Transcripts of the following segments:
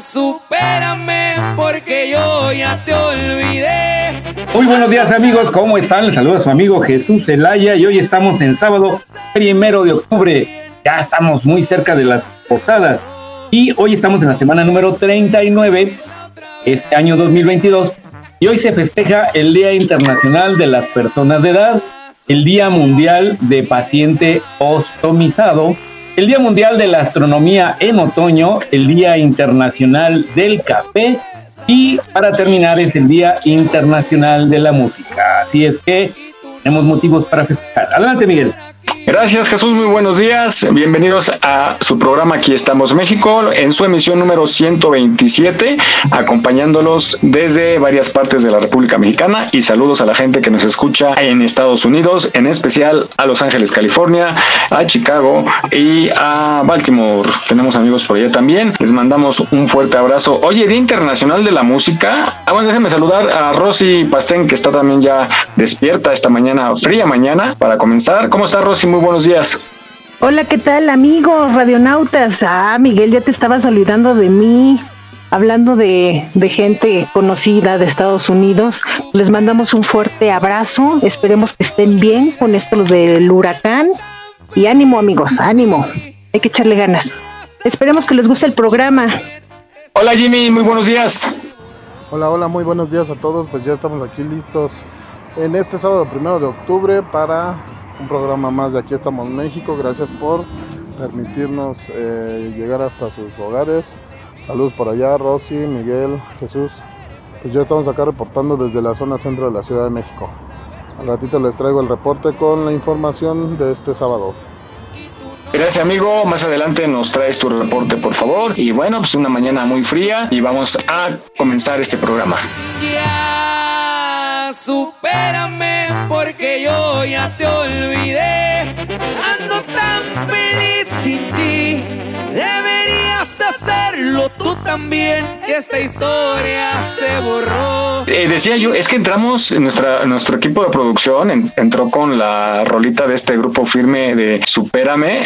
Supérame porque yo ya te olvidé. Muy buenos días amigos, ¿cómo están? Les saluda su amigo Jesús Zelaya y hoy estamos en sábado primero de octubre. Ya estamos muy cerca de las posadas y hoy estamos en la semana número 39, este año 2022, y hoy se festeja el Día Internacional de las Personas de Edad, el Día Mundial de Paciente Ostomizado, el Día Mundial de la Astronomía en Otoño, el Día Internacional del Café y para terminar es el Día Internacional de la Música. Así es que tenemos motivos para festejar. Adelante, Miguel. Gracias Jesús, muy buenos días. Bienvenidos a su programa Aquí estamos México en su emisión número 127, acompañándolos desde varias partes de la República Mexicana y saludos a la gente que nos escucha en Estados Unidos, en especial a Los Ángeles, California, a Chicago y a Baltimore. Tenemos amigos por allá también. Les mandamos un fuerte abrazo. Oye, Día Internacional de la Música. Ah, bueno, déjenme saludar a Rosy Pastén, que está también ya despierta esta mañana, fría mañana, para comenzar. ¿Cómo está Rosy? Muy buenos días. Hola, ¿qué tal amigos radionautas? Ah, Miguel, ya te estabas olvidando de mí. Hablando de, de, gente conocida de Estados Unidos, les mandamos un fuerte abrazo. Esperemos que estén bien con esto del huracán. Y ánimo amigos, ánimo. Hay que echarle ganas. Esperemos que les guste el programa. Hola Jimmy, muy buenos días. Hola, hola, muy buenos días a todos. Pues ya estamos aquí listos en este sábado primero de octubre para un programa más de Aquí estamos México. Gracias por permitirnos eh, llegar hasta sus hogares. Saludos por allá, Rosy, Miguel, Jesús. Pues ya estamos acá reportando desde la zona centro de la Ciudad de México. Al ratito les traigo el reporte con la información de este sábado. Gracias amigo, más adelante nos traes tu reporte por favor. Y bueno, pues una mañana muy fría y vamos a comenzar este programa. Ya supérame porque yo ya te olvidé. Ando tan feliz tú también. Esta historia se borró. Eh, decía yo, es que entramos, nuestra, nuestro equipo de producción en, entró con la rolita de este grupo firme de Supérame,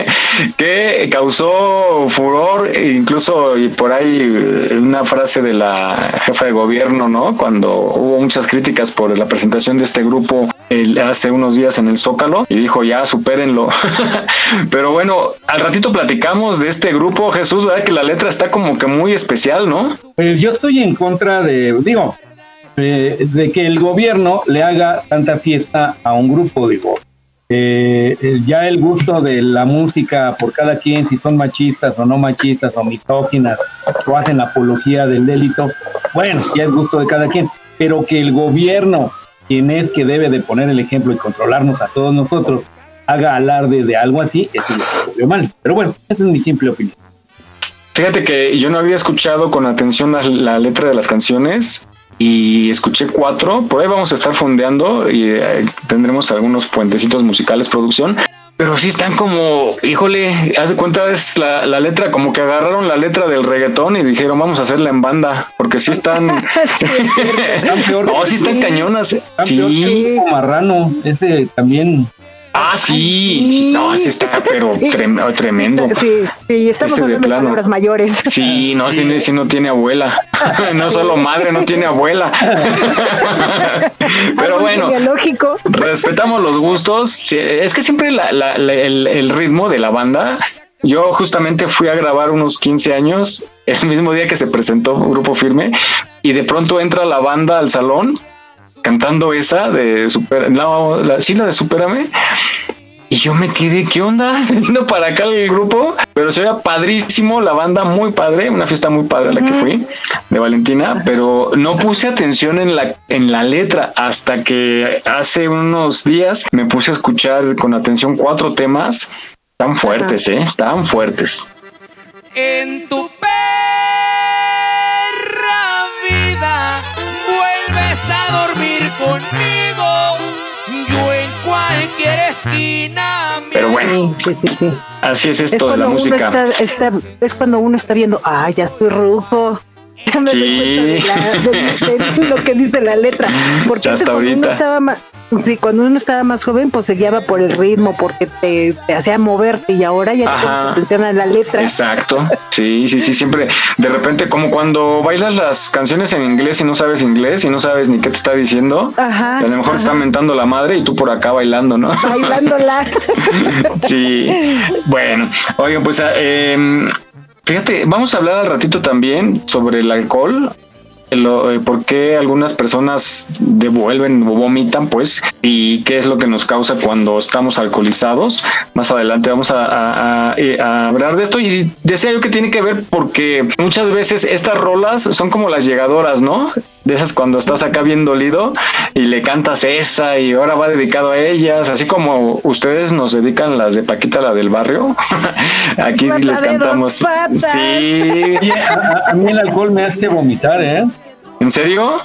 que causó furor, incluso y por ahí una frase de la jefa de gobierno, ¿no? Cuando hubo muchas críticas por la presentación de este grupo hace unos días en el Zócalo y dijo ya supérenlo. Pero bueno, al ratito platicamos de este grupo, Jesús, ¿verdad? Que la letra está como que muy especial, ¿no? Pues yo estoy en contra de, digo, de, que el gobierno le haga tanta fiesta a un grupo, digo. Eh, ya el gusto de la música por cada quien, si son machistas o no machistas o misóginas o hacen apología del delito, bueno, ya es gusto de cada quien, pero que el gobierno, quien es que debe de poner el ejemplo y controlarnos a todos nosotros, haga alarde de algo así, es lo que mal. Pero bueno, esa es mi simple opinión. Fíjate que yo no había escuchado con atención la, la letra de las canciones y escuché cuatro. Por ahí vamos a estar fondeando y eh, tendremos algunos puentecitos musicales producción. pero sí están como, híjole, haz de cuenta es la, la, letra, como que agarraron la letra del reggaetón y dijeron vamos a hacerla en banda, porque sí están, no, sí están cañonas, sí. Marrano, ese también Ah, sí, sí, no, sí está, pero tremendo. Sí, sí, estamos hablando de palabras mayores. Sí, no, sí, sí no tiene abuela. No solo madre, no tiene abuela. Pero bueno, lógico. respetamos los gustos. Es que siempre la, la, el, el ritmo de la banda yo justamente fui a grabar unos 15 años, el mismo día que se presentó Grupo Firme, y de pronto entra la banda al salón cantando esa de Super, no, la, sí, la de Superame. Y yo me quedé, ¿qué onda? Vino para acá el grupo, pero se veía padrísimo, la banda muy padre, una fiesta muy padre a la que fui, de Valentina, pero no puse atención en la, en la letra hasta que hace unos días me puse a escuchar con atención cuatro temas tan fuertes, ¿eh? Estaban fuertes. En tu perra conmigo. Yo en cualquier esquina. Pero bueno, Sí, sí, sí. así es esto Es de la cuando, uno música. está, está- es cuando uno está viendo, ah, ya estoy ruco. Ya me Sí. cuenta de, la- de- de lo que dice la letra. Porque hasta cuando uno ahorita. estaba más, sí, cuando uno estaba más joven, pues se guiaba por el ritmo, porque te, te hacía moverte y ahora ya te atención a la letra. Exacto, sí, sí, sí, siempre, de repente, como cuando bailas las canciones en inglés y no sabes inglés y no sabes ni qué te está diciendo, Ajá. y a lo mejor te está mentando la madre y tú por acá bailando, ¿no? Bailándola. Sí, bueno, oigan, pues eh, fíjate, vamos a hablar al ratito también sobre el alcohol. Lo, eh, por qué algunas personas devuelven o vomitan, pues, y qué es lo que nos causa cuando estamos alcoholizados. Más adelante vamos a, a- eh, a hablar de esto y decía yo que tiene que ver porque muchas veces estas rolas son como las llegadoras, ¿no? De esas cuando estás acá bien dolido y le cantas esa y ahora va dedicado a ellas, así como ustedes nos dedican las de Paquita, la del barrio. Aquí sí les cantamos. patas. Sí. A- a mí el alcohol me hace vomitar, ¿eh? ¿En serio?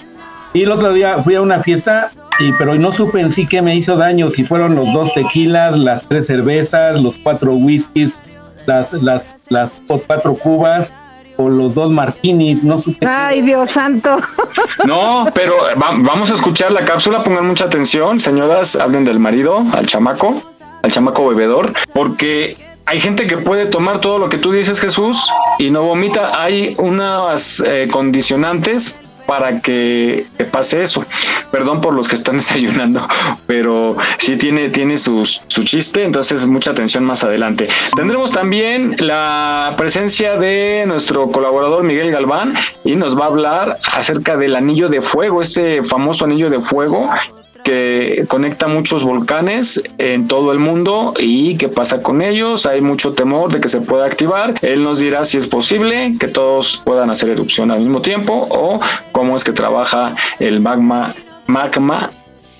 Y el otro día fui a una fiesta, y, pero no supe en sí qué me hizo daño, si fueron los dos tequilas, las tres cervezas, los cuatro whiskies, las, las, las cuatro cubas o los dos martinis, no supe. Ay, Dios santo. No, pero va- vamos a escuchar la cápsula, pongan mucha atención, señoras, hablen del marido, al chamaco, al chamaco bebedor, porque hay gente que puede tomar todo lo que tú dices, Jesús, y no vomita. Hay unas eh, condicionantes para que, pase eso. Perdón por los que están desayunando, pero sí tiene, tiene su, su chiste, entonces mucha atención más adelante. Tendremos también la presencia de nuestro colaborador Miguel Galván y nos va a hablar acerca del anillo de fuego, ese famoso anillo de fuego que conecta muchos volcanes en todo el mundo y qué pasa con ellos. Hay mucho temor de que se pueda activar. Él nos dirá si es posible que todos puedan hacer erupción al mismo tiempo o cómo es que trabaja el magma, magma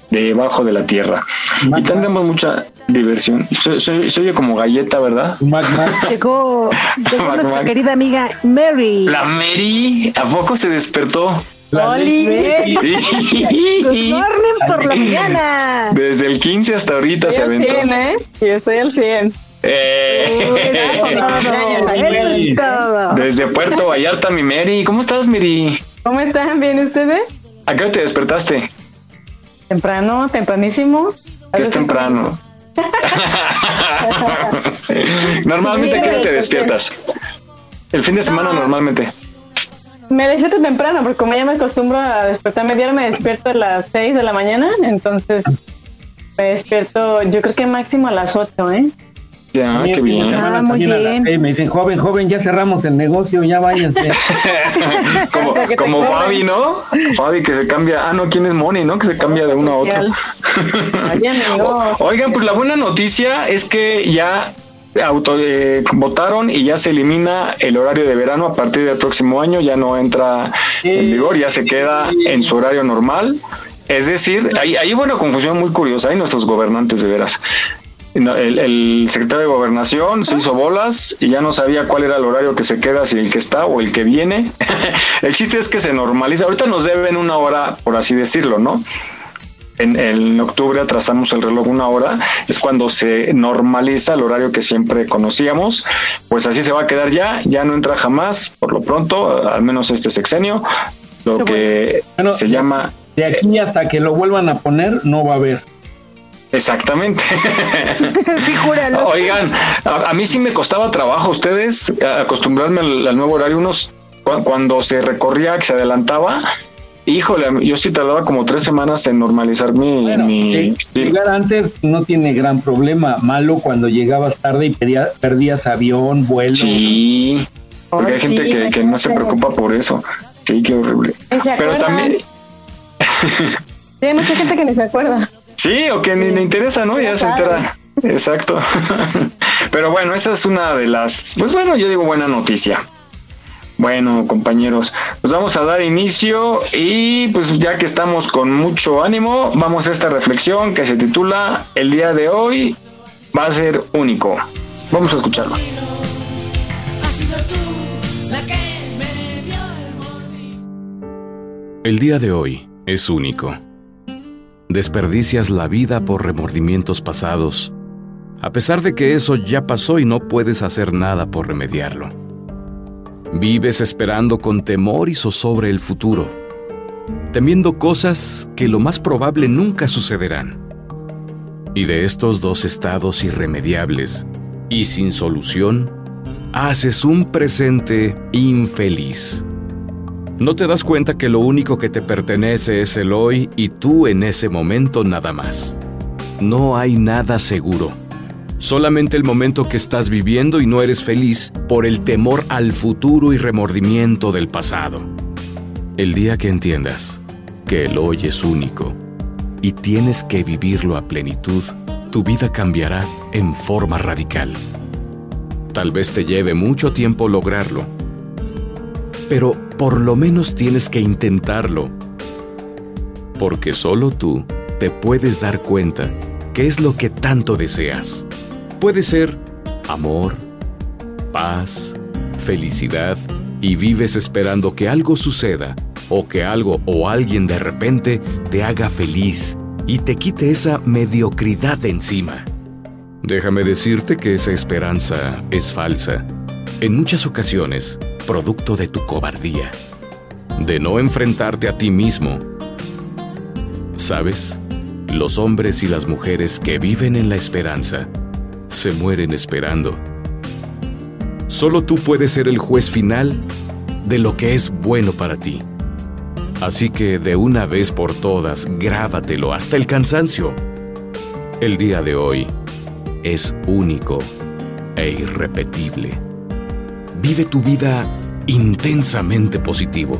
debajo de la tierra. Y tendremos mucha diversión. Se, se- se oye como galleta, ¿verdad? Magma. Llegó, nuestra querida amiga Mary. La Mary, ¿a poco se despertó? Oli. Por la mañana. Desde el 15 hasta ahorita se aventó. ¿eh? Sí, estoy al 100. Eh. Todo. Desde Puerto Vallarta, mi Mary. ¿Cómo estás, Mary? ¿Cómo están? ¿Bien ustedes? ¿A qué hora te despertaste? Temprano, tempranísimo. A Que es temprano. normalmente, ¿a qué hora te despiertas? El fin de semana, normalmente. Me despierto temprano porque como ya me acostumbro a despertarme diario, me despierto a las 6 de la mañana. Entonces me despierto yo creo que máximo a las 8, ¿eh? Ya, qué bien. hermana Ah, muy también a las bien. seis me dicen, joven, joven, ya cerramos el negocio, ya váyanse. como como. Fabi, ¿no? Fabi que se cambia. Ah, no, ¿quién es Moni, no? Que se cambia de uno a otro. Oigan, pues la buena noticia es que ya auto, eh, votaron y ya se elimina el horario de verano a partir del próximo año, ya no entra en vigor, ya se queda en su horario normal. Es decir, ahí hay una confusión muy curiosa, hay nuestros gobernantes de veras. El, el secretario de gobernación se hizo bolas y ya no sabía cuál era el horario que se queda, si el que está o el que viene. el chiste es que se normaliza. Ahorita nos deben una hora, por así decirlo, ¿no? En, en, octubre atrasamos el reloj una hora, es cuando se normaliza el horario que siempre conocíamos, pues así se va a quedar ya, ya no entra jamás, por lo pronto, al menos este sexenio, lo que se llama... De aquí hasta que lo vuelvan a poner, no va a haber. Exactamente. Oigan, a, mí sí me costaba trabajo ustedes acostumbrarme al, nuevo horario. Unos cuando se recorría, que se adelantaba, híjole, yo sí tardaba como tres semanas en normalizar mi, Llegar antes no tiene gran problema. Malo cuando llegabas tarde y perdías avión, vuelo. Sí, porque hay gente que, que no se preocupa por eso. Sí, qué horrible. Pero también. sí, hay mucha gente que ni se acuerda. Sí, o que ni le interesa, ¿no? Ya se entera. Exacto. Pero bueno, esa es una de las, pues bueno, yo digo buena noticia. Bueno, compañeros, pues vamos a dar inicio y pues ya que estamos con mucho ánimo, vamos a esta reflexión que se titula El día de hoy va a ser único. Vamos a escucharlo. El día de hoy es único. Desperdicias la vida por remordimientos pasados, a pesar de que eso ya pasó y no puedes hacer nada por remediarlo. Vives esperando con temor y zozobre el futuro, temiendo cosas que lo más probable nunca sucederán. Y de estos dos estados irremediables y sin solución, haces un presente infeliz. No te das cuenta que lo único que te pertenece es el hoy y tú en ese momento nada más. No hay nada seguro. Solamente el momento que estás viviendo y no eres feliz por el temor al futuro y remordimiento del pasado. El día que entiendas que el hoy es único y tienes que vivirlo a plenitud, tu vida cambiará en forma radical. Tal vez te lleve mucho tiempo lograrlo, pero por lo menos tienes que intentarlo. Porque solo tú te puedes dar cuenta qué es lo que tanto deseas. Puede ser amor, paz, felicidad, y vives esperando que algo suceda o que algo o alguien de repente te haga feliz y te quite esa mediocridad de encima. Déjame decirte que esa esperanza es falsa. En muchas ocasiones, producto de tu cobardía, de no enfrentarte a ti mismo. ¿Sabes? Los hombres y las mujeres que viven en la esperanza se mueren esperando. Solo tú puedes ser el juez final de lo que es bueno para ti. Así que de una vez por todas, grábatelo hasta el cansancio. El día de hoy es único e irrepetible. Vive tu vida intensamente positivo.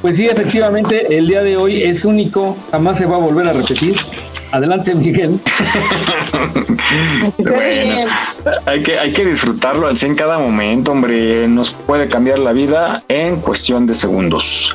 Pues sí, efectivamente, el día de hoy es único, jamás se va a volver a repetir. Adelante, Miguel. bueno, hay que, hay que disfrutarlo al 100 cada momento, hombre. Nos puede cambiar la vida en cuestión de segundos.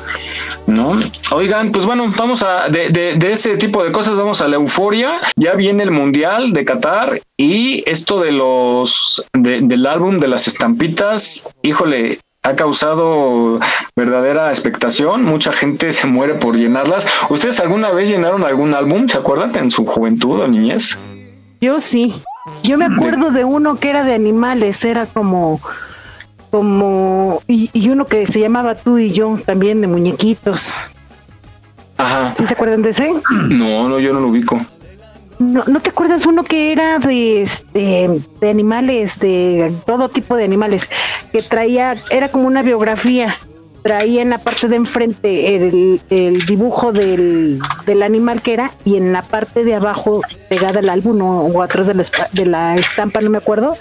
¿No? Oigan, pues bueno, vamos a, de, de, ese tipo de cosas, vamos a la euforia. Ya viene el Mundial de Qatar y esto de los, del álbum de las estampitas, híjole, ha causado verdadera expectación. Mucha gente se muere por llenarlas. ¿Ustedes alguna vez llenaron algún álbum? ¿Se acuerdan en su juventud o niñez? Yo sí. Yo me acuerdo de uno que era de animales, era como como y, uno que se llamaba tú y yo también de muñequitos. Ajá. ¿Sí se acuerdan de ese? No, no, yo no lo ubico. No, ¿No te acuerdas uno que era de, este, de animales, de todo tipo de animales, que traía, era como una biografía, traía en la parte de enfrente el, el dibujo del, del, animal que era y en la parte de abajo pegada al álbum o, o atrás de la, de la, estampa, no me acuerdo,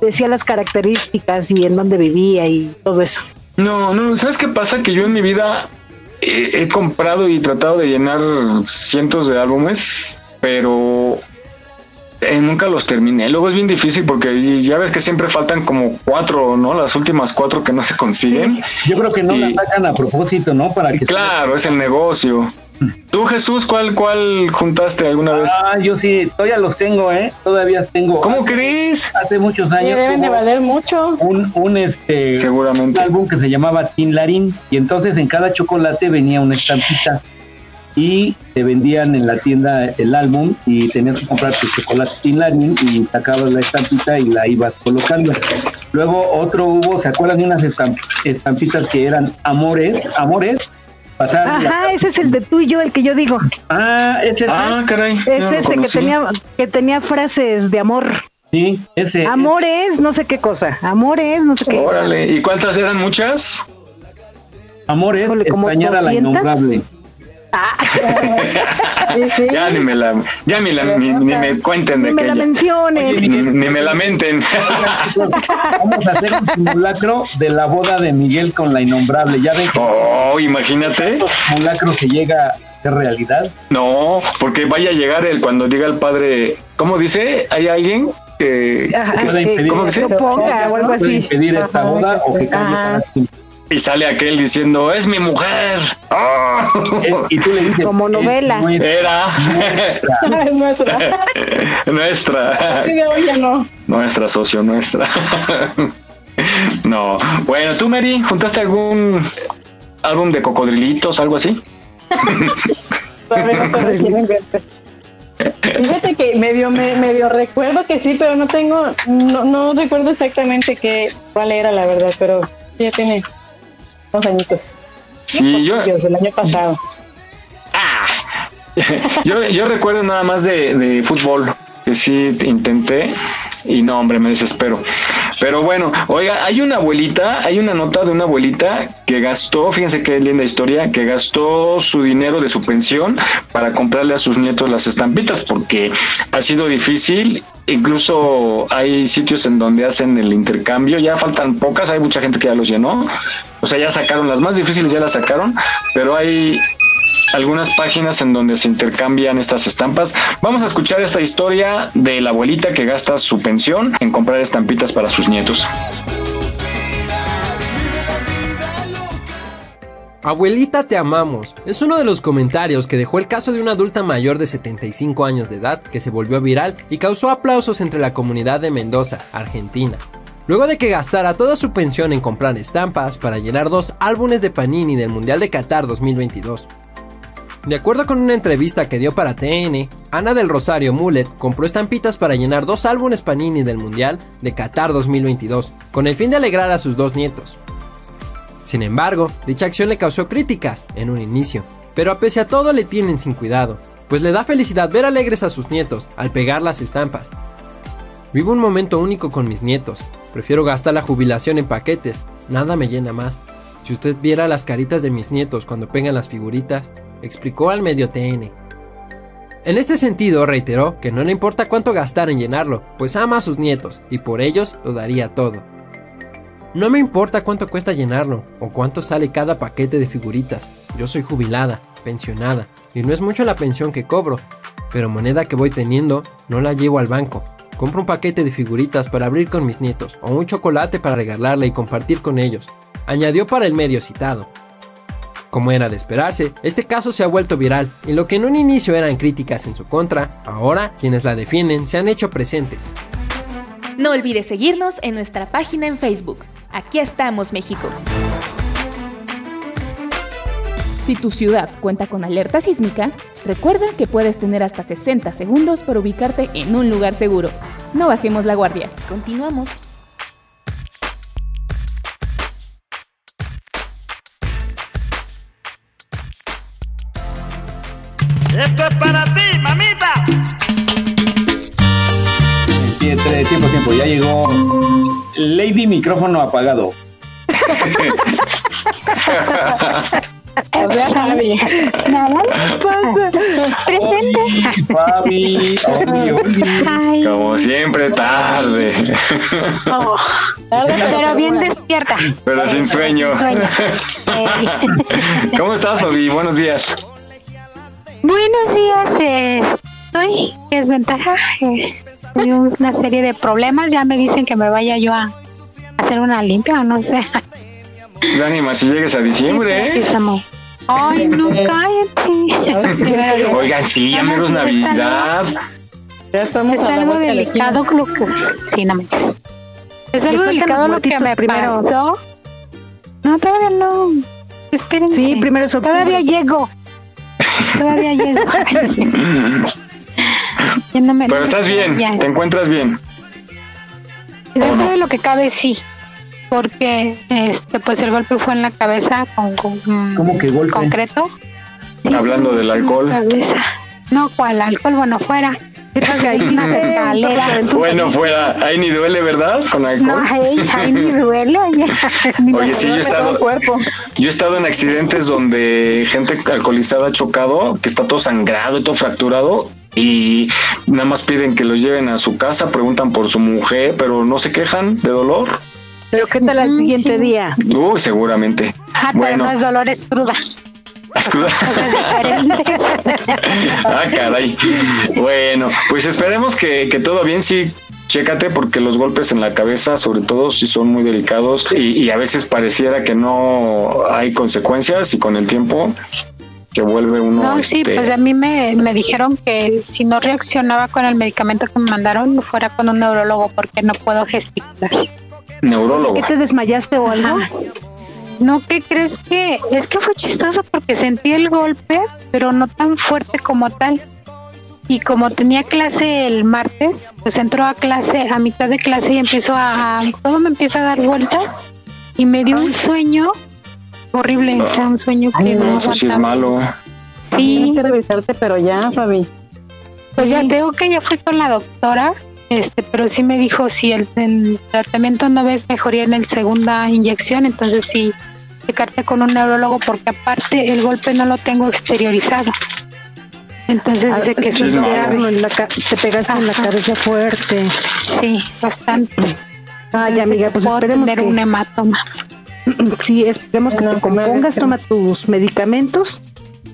decía las características y en dónde vivía y todo eso. No, no, ¿sabes qué pasa? Que yo en mi vida he, he comprado y tratado de llenar cientos de álbumes, pero eh, nunca los terminé. Luego es bien difícil porque ya ves que siempre faltan como cuatro, ¿no? Las últimas cuatro que no se consiguen. Sí, yo creo que no y, las sacan a propósito, ¿no? Para que claro, es el negocio. Tú, Jesús, ¿cuál, cuál juntaste alguna vez? Ah, yo sí, todavía los tengo, ¿eh? Todavía tengo. ¿Cómo hace, crees? Hace muchos años. deben de valer mucho. Un, un, este, Seguramente. un álbum que se llamaba Tin Larín. Y entonces en cada chocolate venía una estampita. Y te vendían en la tienda el álbum y tenías que comprar tu chocolate Tin Larín y sacabas la estampita y la ibas colocando. Luego otro hubo, ¿se acuerdan de unas estamp estampitas que eran amores? Amores Pasar Ajá, la... ese es el de tú y yo, el que yo digo. Ah, ese es. Ah, caray. Es no ese que tenía, que tenía frases de amor. Sí, ese. Amores, no sé qué cosa. Amores, no sé qué. Órale, ¿y cuántas eran muchas? Amores, Híjole, extrañar a la innombrable. Ah. ¿Sí? ya ni me la, ya ni, la, ni, ni me cuenten de ni que me la mencionen. Ni, ni, me lamenten. Vamos a hacer un simulacro de la boda de Miguel con la innombrable. Ya ven que oh, imagínate. simulacro que llega a ser realidad. No, porque vaya a llegar el cuando diga el padre, ¿cómo dice? ¿Hay alguien que, Ajá, que que, impedir, ¿cómo que ponga o algo así? impedir esta boda o que cambie para siempre. Y sale aquel diciendo, es mi mujer. ¡Oh! Eh, Y tú le dices, Como "Es novela". nuestra". Era Es nuestra. nuestra, Sí, de hoy ya no. nuestra socio, nuestra. No, bueno, tú Mary, ¿juntaste algún álbum de cocodrilitos, algo así? Fíjate que medio, me, medio recuerdo que sí, pero no tengo, no, no recuerdo exactamente qué, cuál era la verdad, pero ya tiene dos añitos. Sí, yo, Dios, el año pasado. yo, yo recuerdo nada más de, de fútbol, que sí intenté y no, hombre, me desespero. Pero bueno, oiga, hay una abuelita, hay una nota de una abuelita que gastó, fíjense qué linda historia, que gastó su dinero de su pensión para comprarle a sus nietos las estampitas porque ha sido difícil. Incluso hay sitios en donde hacen el intercambio, ya faltan pocas, hay mucha gente que ya los llenó. O sea, ya sacaron las más difíciles, ya las sacaron, pero hay algunas páginas en donde se intercambian estas estampas. Vamos a escuchar esta historia de la abuelita que gasta su pensión en comprar estampitas para sus nietos. Abuelita, te amamos. Es uno de los comentarios que dejó el caso de una adulta mayor de 75 años de edad que se volvió viral y causó aplausos entre la comunidad de Mendoza, Argentina. Luego de que gastara toda su pensión en comprar estampas para llenar dos álbumes de Panini del Mundial de Qatar 2022. De acuerdo con una entrevista que dio para TN, Ana del Rosario Mullet compró estampitas para llenar dos álbumes Panini del Mundial de Qatar 2022, con el fin de alegrar a sus dos nietos. Sin embargo, dicha acción le causó críticas en un inicio, pero a pese a todo le tienen sin cuidado, pues le da felicidad ver alegres a sus nietos al pegar las estampas. Vivo un momento único con mis nietos, prefiero gastar la jubilación en paquetes, nada me llena más. Si usted viera las caritas de mis nietos cuando pegan las figuritas, explicó al medio TN. En este sentido, reiteró que no le importa cuánto gastar en llenarlo, pues ama a sus nietos y por ellos lo daría todo. No me importa cuánto cuesta llenarlo o cuánto sale cada paquete de figuritas. Yo soy jubilada, pensionada, y no es mucho la pensión que cobro, pero moneda que voy teniendo no la llevo al banco. Compro un paquete de figuritas para abrir con mis nietos o un chocolate para regalarle y compartir con ellos, añadió para el medio citado. Como era de esperarse, este caso se ha vuelto viral y lo que en un inicio eran críticas en su contra, ahora quienes la defienden se han hecho presentes. No olvides seguirnos en nuestra página en Facebook. Aquí estamos, México. Si tu ciudad cuenta con alerta sísmica, recuerda que puedes tener hasta 60 segundos para ubicarte en un lugar seguro. No bajemos la guardia. Continuamos. Esto es para ti, mamita. Tiempo, tiempo, tiempo. Ya llegó Lady Micrófono apagado. O sea, Javi. Nada pasa. Presente. Fabi, Como siempre, tarde. oh, pero bien despierta. Pero sin sueño. Sin sueño. ¿Cómo estás, Fabi? Buenos días. Buenos días. Eh, estoy en desventaja. Eh, hay una serie de problemas. Ya me dicen que me vaya yo a hacer una limpia o no sé. Ánima, si llegues a diciembre, Aquí ¿eh? estamos. Ay, no cállate. Oigan, sí, ya menos Navidad. Ya estamos Es algo delicado lo que... Sí, no manches. Es algo delicado lo que me primero. pasó. No, todavía no. Espérense. Sí, primero. Todavía llego. Todavía llego. Ya no me- Pero estás bien, Ya. te encuentras bien. Dentro de lo que cabe, sí. Porque este pues el golpe fue en la cabeza con, con ¿Cómo que golpe? concreto. Hablando del alcohol. Cabeza. No, cual alcohol, bueno, fuera. Bueno, fuera, ahí ni duele, ¿verdad? Con No, alcohol. ay, ay, ni duele. oye. Ni Oye, sí, yo he estado, todo el cuerpo. yo he estado en accidentes donde gente alcoholizada ha chocado, que está todo sangrado y todo fracturado, y nada más piden que los lleven a su casa, preguntan por su mujer, pero no se quejan de dolor. Pero ¿qué tal al siguiente día? Uy, seguramente. Ah, pero Bueno, no es dolor, es ah, caray. Bueno, pues esperemos que, que todo bien, sí. Chécate porque los golpes en la cabeza, sobre todo, sí son muy delicados y, y a veces pareciera que no hay consecuencias y con el tiempo se vuelve uno. No, sí, este, pues a mí me, me dijeron que si no reaccionaba con el medicamento que me mandaron, fuera con un neurólogo porque no puedo gesticular. neurólogo. ¿Qué te desmayaste o algo? No, ¿qué crees que? Es que fue chistoso porque sentí el golpe, pero no tan fuerte como tal. Y como tenía clase el martes, pues entro a clase, a mitad de clase y empiezo a, todo me empieza a dar vueltas y me dio un sueño horrible, o sea, un sueño que no No, eso sí es malo. Sí, Tienes que revisarte, pero ya, Fabi. pues ya tengo que ya fui con la doctora, este, pero sí me dijo si el, el tratamiento no ves mejoría en el segunda inyección, entonces sí checarte con un neurólogo porque aparte el golpe no lo tengo exteriorizado. Entonces dice que eso Sí, es. En la ca- te pegaste en la cabeza fuerte. Sí, bastante. Ay, amiga, pues Puedo esperemos tener que, un hematoma. sí, esperemos que No, te compongas, toma tus medicamentos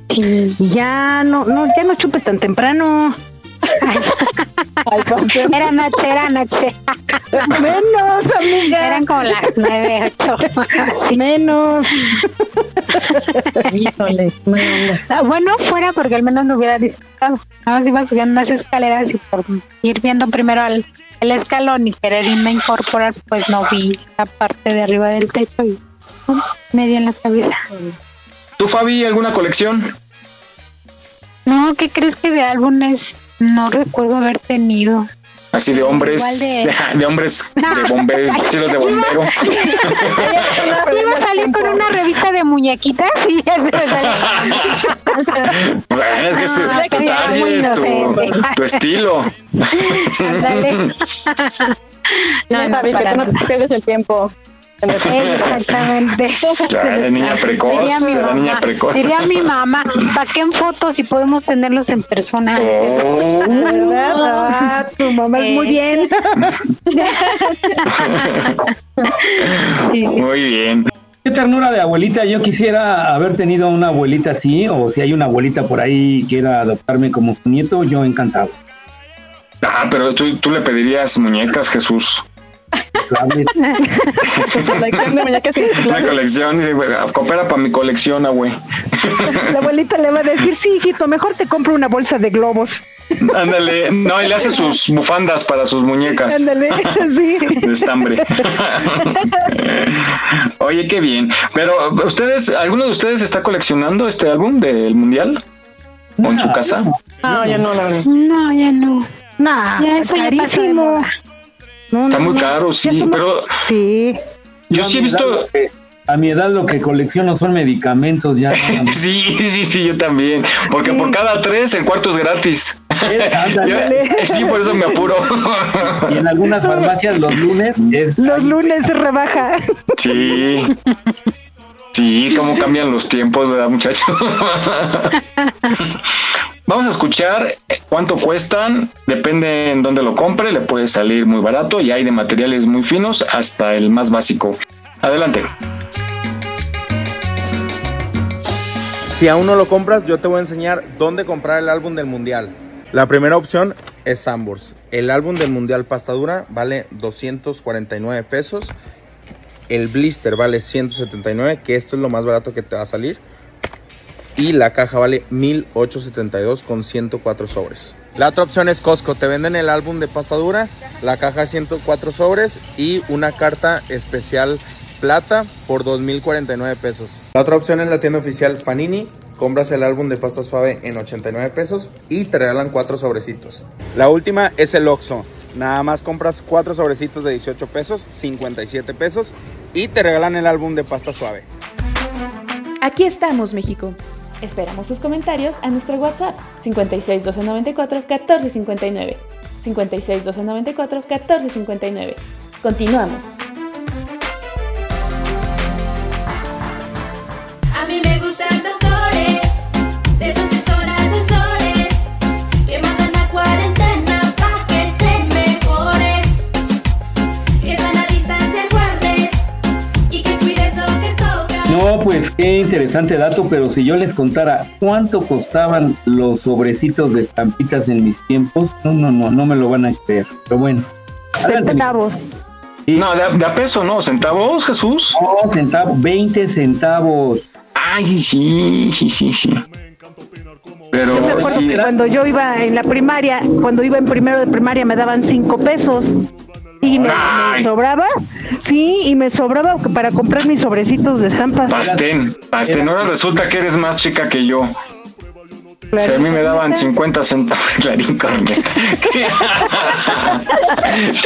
Sí. y ya no, no, ya no chupes tan temprano. Era noche, era noche. Menos, amiga. Eran como las nueve, ocho. Sí. Menos. Híjole. Ah, Bueno, fuera porque al menos lo hubiera disfrutado. Nada más iba subiendo unas escaleras y por ir viendo primero al, el escalón y querer irme a incorporar, pues no vi la parte de arriba del techo y ¡pum! me di en la cabeza. ¿Tú, Fabi, alguna colección? No, ¿qué crees que de álbumes no recuerdo haber tenido? Así de hombres, Igual de, de- de hombres, de bomberos, estilos de bombero. Iba a salir con una revista de muñequitas y ya se me salió. Bueno, es que es tu, tu tu, inocente. tu estilo. Ándale. No, no, Fabi, que no te pierdes el tiempo. Exactamente. La niña precoz, Diría mi la niña mamá, precoz. diría mi mamá, ¿para qué en fotos si podemos tenerlos en persona? Oh. ¿Verdad? Ah, tu mamá es muy Eh. bien. Sí, sí. Muy bien. Qué ternura de abuelita. Yo quisiera haber tenido una abuelita así, o si hay una abuelita por ahí que quiera adoptarme como su nieto, yo encantado. Ah, pero tú, tú le pedirías muñecas, Jesús. Claves. Colección de muñecas colección, coopera para mi colección, ah, güey. La abuelita le va a decir, sí, hijito, mejor te compro una bolsa de globos. Ándale, no, y le hace sus bufandas para sus muñecas. Ándale, sí. de estambre. Oye, qué bien. Pero, ¿ustedes, alguno de ustedes está coleccionando este álbum del Mundial? ¿O en su casa? No, ya no, la verdad. No, ya no. Nah, Ya eso ya pasó de moda. No, Está no, muy no. caro, sí, somos- pero Sí. yo sí he visto... que- a mi edad lo que colecciono son medicamentos ya. Sí, sí, sí, yo también. Porque por cada tres el cuarto es gratis. Yo- sí, por eso me apuro. Y en algunas farmacias los lunes es Los lunes se rebaja. Sí. Sí, cómo cambian los tiempos, ¿verdad, muchachos? Vamos a escuchar cuánto cuestan, depende en dónde lo compre, le puede salir muy barato y hay de materiales muy finos hasta el más básico. Adelante. Si aún no lo compras, yo te voy a enseñar dónde comprar el álbum del mundial. La primera opción es Sambors. El álbum del mundial pasta dura vale 249 pesos. El blister vale 179, que esto es lo más barato que te va a salir. Y la caja vale 1872 con 104 sobres. La otra opción es Costco. Te venden el álbum de pasta dura, la caja 104 sobres y una carta especial plata por 2.049 pesos. La otra opción es la tienda oficial Panini. Compras el álbum de pasta suave en 89 pesos y te regalan cuatro sobrecitos. La última es el Oxxo. Nada más compras cuatro sobrecitos de 18 pesos, 57 pesos y te regalan el álbum de pasta suave. Aquí estamos, México. Esperamos tus comentarios a nuestro WhatsApp 56 294 1459. 56 294 1459. Continuamos. No, pues qué interesante dato, pero si yo les contara cuánto costaban los sobrecitos de estampitas en mis tiempos, no, no, no, no me lo van a creer. Pero bueno. Centavos. No, de a, de a peso, ¿no? ¿Centavos, Jesús? No, centavos, 20 centavos. Ay, sí, sí, sí, sí, sí. Pero Yo me acuerdo sí, que cuando yo iba en la primaria, cuando iba en primero de primaria me daban cinco pesos. Y me, me sobraba, sí, y me sobraba para comprar mis sobrecitos de estampas. Pastén, pastén. Ahora resulta que eres más chica que yo. O sea, a mí me daban 50 centavos, Clarín Corneta.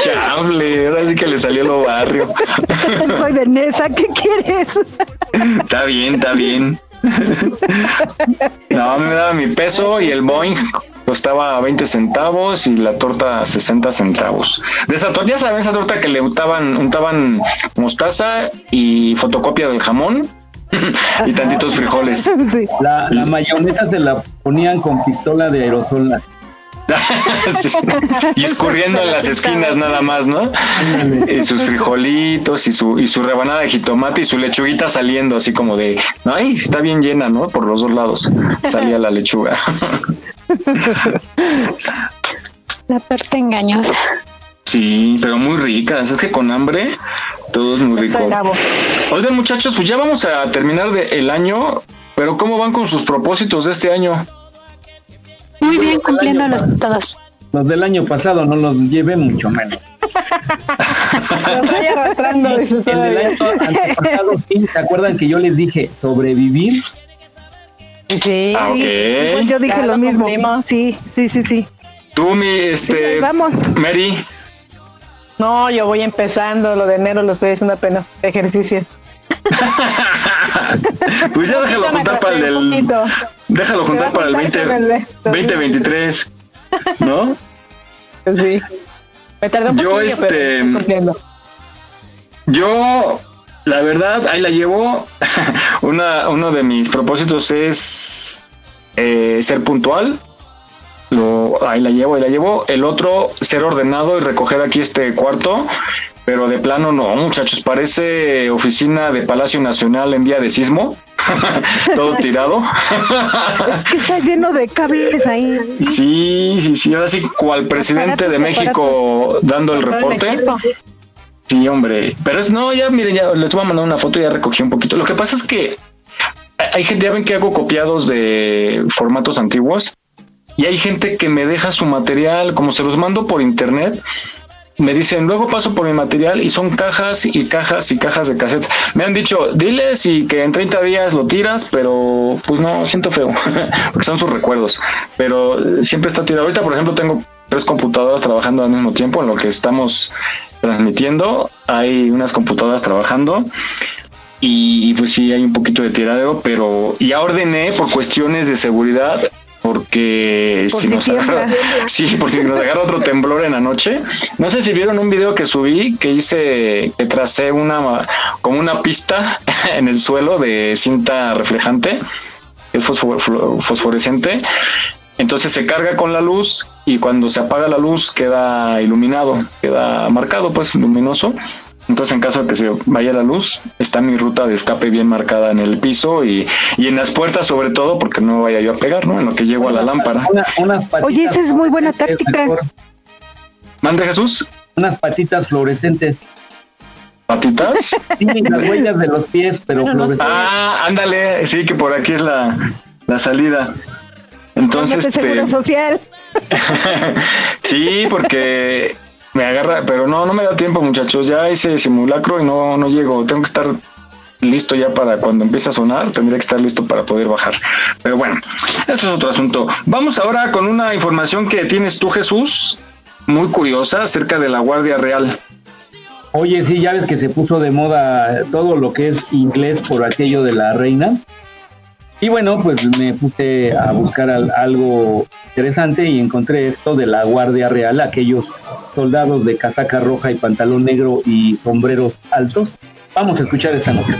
Chable, ahora sí que le salió lo barrio. Soy de Nesa, ¿qué quieres? Está bien, está bien. No, me daba mi peso y el Boeing costaba 20 centavos y la torta 60 centavos. De esa torta, ya saben, esa torta que le untaban, untaban mostaza y fotocopia del jamón y tantitos frijoles. La, la mayonesa se la ponían con pistola de aerosol. Sí. Y escurriendo en las esquinas nada más, ¿no? Y sus frijolitos y su, y su rebanada de jitomate y su lechuguita saliendo así como de, ay, está bien llena, ¿no? Por los dos lados salía la lechuga. La torta engañosa. Sí, pero muy ricas. Es que con hambre todo es muy rico. Bravo. Oigan, muchachos, pues ya vamos a terminar de- el año, pero ¿cómo van con sus propósitos de este año? Muy bien, cumpliéndolos todos. Los del año pasado no los llevé mucho menos. Los voy arrastrando, El del año antepasado, sí, ¿se acuerdan que yo les dije sobrevivir? Sí, Ah, ok. igual yo dije lo mismo. cumplimos. Sí, sí, sí, sí. Tú, mi, este, vamos. Mary, No, yo voy empezando, lo de enero lo estoy haciendo apenas ejercicio. pues ya déjalo juntar para el del, poquito. Déjalo juntar para el 20, con el de- 2023, ¿no? Pues sí. Me tardé un Yo, poquillo, este, pero. Yo, la verdad, ahí la llevo. Una, uno de mis propósitos es eh, ser puntual. Lo, ahí la llevo, ahí la llevo. El otro, ser ordenado y recoger aquí este cuarto. Pero de plano no, muchachos, parece oficina de Palacio Nacional en día de sismo. Todo tirado. Es que está lleno de cables ahí. Sí, sí, sí. Ahora sí, cual presidente de México dando el reporte. Sí, hombre. Pero es, no, ya miren, ya les voy a mandar una foto y ya recogí un poquito. Lo que pasa es que hay gente, ya ven que hago copiados de formatos antiguos y hay gente que me deja su material, como se los mando por internet. Me dicen, luego paso por mi material y son cajas y cajas y cajas de cassettes. Me han dicho, diles y que en 30 días lo tiras, pero pues no, siento feo, porque son sus recuerdos. Pero siempre está tirado. Ahorita, por ejemplo, tengo tres computadoras trabajando al mismo tiempo en lo que estamos transmitiendo. Hay unas computadoras trabajando y pues sí hay un poquito de tiradero, pero ya ordené por cuestiones de seguridad porque Por si si nos agarra, sí, por si nos agarra otro temblor en la noche. No sé si vieron un video que subí que hice, que tracé una como una pista en el suelo de cinta reflejante, que es fosforescente. Entonces se carga con la luz y cuando se apaga la luz queda iluminado, queda marcado, pues luminoso. Entonces, en caso de que se vaya la luz, está mi ruta de escape bien marcada en el piso y, y en las puertas, sobre todo, porque no vaya yo a pegar, ¿no? En lo que llego a la lámpara. Una- unas patitas Oye, esa es muy buena táctica. Mande Jesús, Unas patitas fluorescentes. patitas. Sí, las huellas de los pies, pero fluorescentes. Ah, ándale, sí, que por aquí es la, la salida. Entonces, este, seguro social. sí, porque me agarra, pero no, no me da tiempo, muchachos. Ya hice simulacro y no, no llego. Tengo que estar listo ya para cuando empiece a sonar. Tendría que estar listo para poder bajar. Pero bueno, ese es otro asunto. Vamos ahora con una información que tienes tú, Jesús, muy curiosa acerca de la Guardia Real. Oye, sí, ya ves que se puso de moda todo lo que es inglés por aquello de la reina. Y bueno, pues me puse a buscar al- algo interesante y encontré esto de la Guardia Real, aquellos soldados de casaca roja y pantalón negro y sombreros altos. Vamos a escuchar esta nota.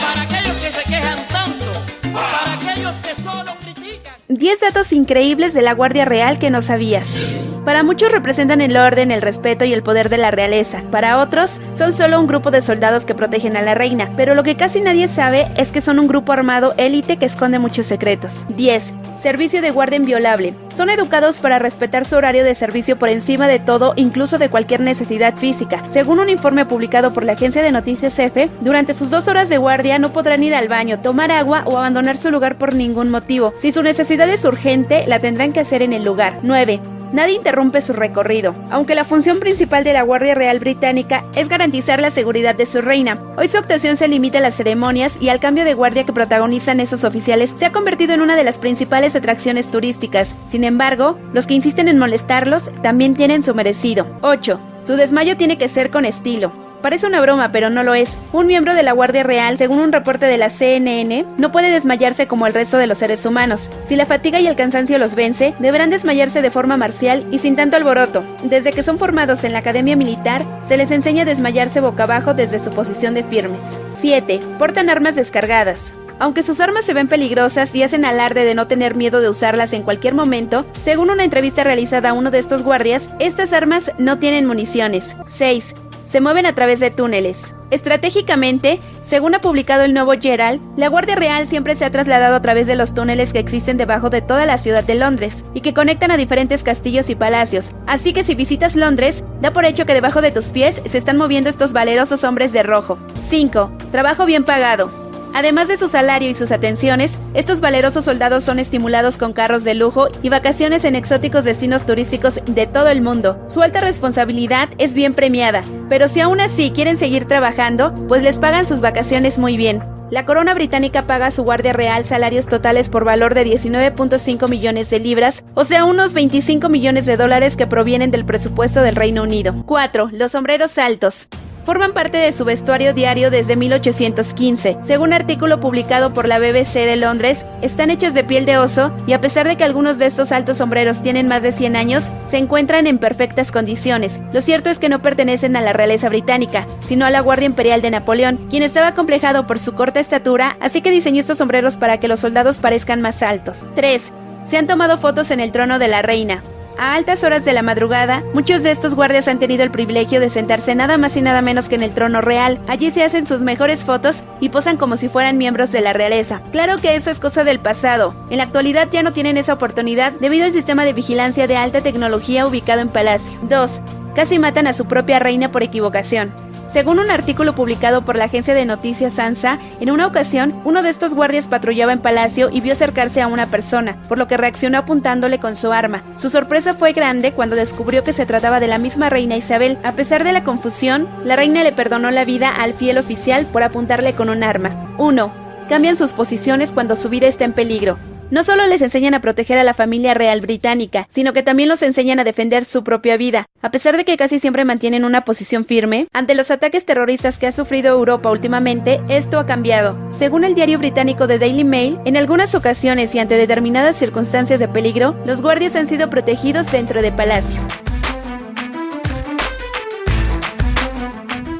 Para aquellos que se quejan tanto, para aquellos que solo critican. 10 datos increíbles de la Guardia Real que no sabías. Para muchos representan el orden, el respeto y el poder de la realeza. Para otros, son solo un grupo de soldados que protegen a la reina. Pero lo que casi nadie sabe es que son un grupo armado élite que esconde muchos secretos. 10. Servicio de guardia inviolable. Son educados para respetar su horario de servicio por encima de todo, incluso de cualquier necesidad física. Según un informe publicado por la agencia de noticias EFE, durante sus dos horas de guardia no podrán ir al baño, tomar agua o abandonar su lugar por ningún motivo. Si su necesidad es urgente, la tendrán que hacer en el lugar. 9. Nadie interrumpe su recorrido. Aunque la función principal de la Guardia Real Británica es garantizar la seguridad de su reina, hoy su actuación se limita a las ceremonias y al cambio de guardia que protagonizan esos oficiales se ha convertido en una de las principales atracciones turísticas. Sin embargo, los que insisten en molestarlos también tienen su merecido. 8. Su desmayo tiene que ser con estilo. Parece una broma, pero no lo es. Un miembro de la Guardia Real, según un reporte de la CNN, no puede desmayarse como el resto de los seres humanos. Si la fatiga y el cansancio los vence, deberán desmayarse de forma marcial y sin tanto alboroto. Desde que son formados en la Academia Militar, se les enseña a desmayarse boca abajo desde su posición de firmes. 7. Portan armas descargadas. Aunque sus armas se ven peligrosas y hacen alarde de no tener miedo de usarlas en cualquier momento, según una entrevista realizada a uno de estos guardias, estas armas no tienen municiones. 6. Se mueven a través de túneles. Estratégicamente, según ha publicado el nuevo Gerald, la Guardia Real siempre se ha trasladado a través de los túneles que existen debajo de toda la ciudad de Londres y que conectan a diferentes castillos y palacios. Así que si visitas Londres, da por hecho que debajo de tus pies se están moviendo estos valerosos hombres de rojo. 5. Trabajo bien pagado. Además de su salario y sus atenciones, estos valerosos soldados son estimulados con carros de lujo y vacaciones en exóticos destinos turísticos de todo el mundo. Su alta responsabilidad es bien premiada, pero si aún así quieren seguir trabajando, pues les pagan sus vacaciones muy bien. La corona británica paga a su guardia real salarios totales por valor de 19.5 millones de libras, o sea, unos 25 millones de dólares que provienen del presupuesto del Reino Unido. 4. Los sombreros altos forman parte de su vestuario diario desde 1815. Según artículo publicado por la BBC de Londres, están hechos de piel de oso y a pesar de que algunos de estos altos sombreros tienen más de 100 años, se encuentran en perfectas condiciones. Lo cierto es que no pertenecen a la realeza británica, sino a la Guardia Imperial de Napoleón, quien estaba complejado por su corta estatura, así que diseñó estos sombreros para que los soldados parezcan más altos. 3. Se han tomado fotos en el trono de la reina. A altas horas de la madrugada, muchos de estos guardias han tenido el privilegio de sentarse nada más y nada menos que en el trono real. Allí se hacen sus mejores fotos y posan como si fueran miembros de la realeza. Claro que eso es cosa del pasado. En la actualidad ya no tienen esa oportunidad debido al sistema de vigilancia de alta tecnología ubicado en Palacio. 2. Casi matan a su propia reina por equivocación. Según un artículo publicado por la agencia de noticias ANSA, en una ocasión, uno de estos guardias patrullaba en Palacio y vio acercarse a una persona, por lo que reaccionó apuntándole con su arma. Su sorpresa fue grande cuando descubrió que se trataba de la misma reina Isabel. A pesar de la confusión, la reina le perdonó la vida al fiel oficial por apuntarle con un arma. 1. Cambian sus posiciones cuando su vida está en peligro. No solo les enseñan a proteger a la familia real británica, sino que también los enseñan a defender su propia vida. A pesar de que casi siempre mantienen una posición firme, ante los ataques terroristas que ha sufrido Europa últimamente, esto ha cambiado. Según el diario británico The Daily Mail, en algunas ocasiones y ante determinadas circunstancias de peligro, los guardias han sido protegidos dentro de palacio.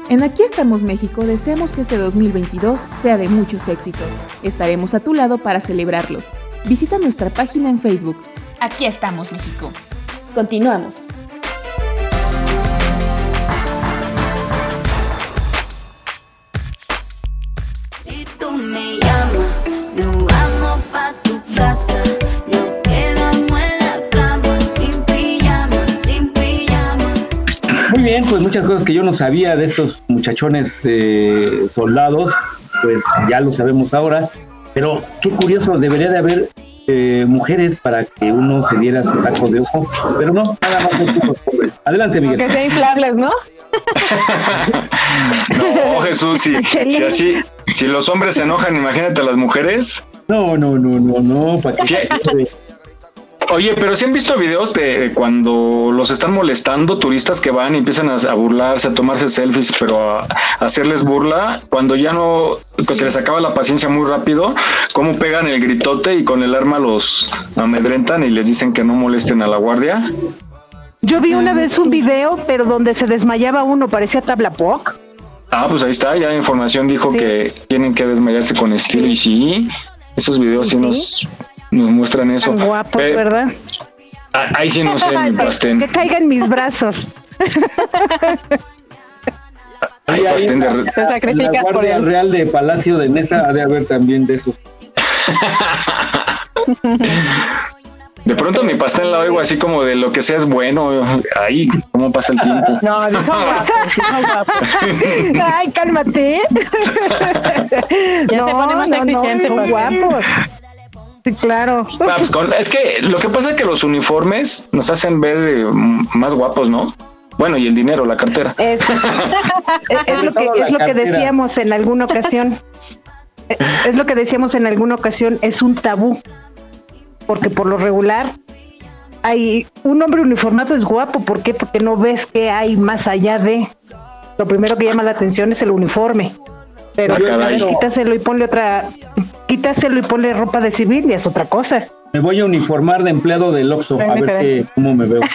En Aquí estamos México deseamos que este 2022 sea de muchos éxitos. Estaremos a tu lado para celebrarlos. Visita nuestra página en Facebook. Aquí estamos México. Continuamos. Si tú me llamas, nos vamos pa' tu casa. Nos quedamos en la cama, sin pijama, sin pijama. Muy bien, pues muchas cosas que yo no sabía de estos muchachones eh, soldados, pues ya lo sabemos ahora. Pero qué curioso, debería de haber eh, mujeres para que uno se diera su taco de ojo, pero no, nada más son puros hombres. Adelante, Miguel. Que sea inflables, ¿no? No, Jesús, si, si así, si los hombres se enojan, imagínate a las mujeres. No, no, no, no, no, para que Sí. Oye, pero si han visto videos de, cuando los están molestando, turistas que van y empiezan a, a burlarse, a tomarse selfies, pero a, a hacerles burla, cuando ya no, pues se les acaba la paciencia muy rápido, cómo pegan el gritote y con el arma los amedrentan y les dicen que no molesten a la guardia. Yo vi una vez un video, pero donde se desmayaba uno, parecía tabla POC. Ah, pues ahí está, ya la información dijo que tienen que desmayarse con estilo y sí, esos videos sí, nos, nos muestran eso. Tan guapos, Pe- ¿verdad? Ah, Ahí sí no sé, mi Que pastén. caigan mis brazos. Ay, pastén de re- Te sacrificas la por Guardia él. Real de Palacio de Nesa ha de haber también de eso. De pronto mi pastel la oigo así como de lo que sea es bueno. Ahí, ¿cómo pasa el tiempo? No, son sí son guapos. Ay, cálmate. Ya te pone más exigente, son Paqui. guapos. Sí, claro. Ah, pues con- es que lo que pasa es que los uniformes nos hacen ver eh, más guapos, ¿no? Bueno, y el dinero, la cartera. Es, es- es lo que, es lo que decíamos en alguna ocasión. Eh, Es lo que decíamos en alguna ocasión, es un tabú. Porque por lo regular, hay un hombre uniformado es guapo. ¿Por qué? Porque no ves que hay más allá de. Lo primero que llama la atención es el uniforme. Pero Ah, quítaselo y ponle otra. Quítaselo y ponle ropa de civil y es otra cosa. Me voy a uniformar de empleado del Oxxo a ver qué, cómo me veo.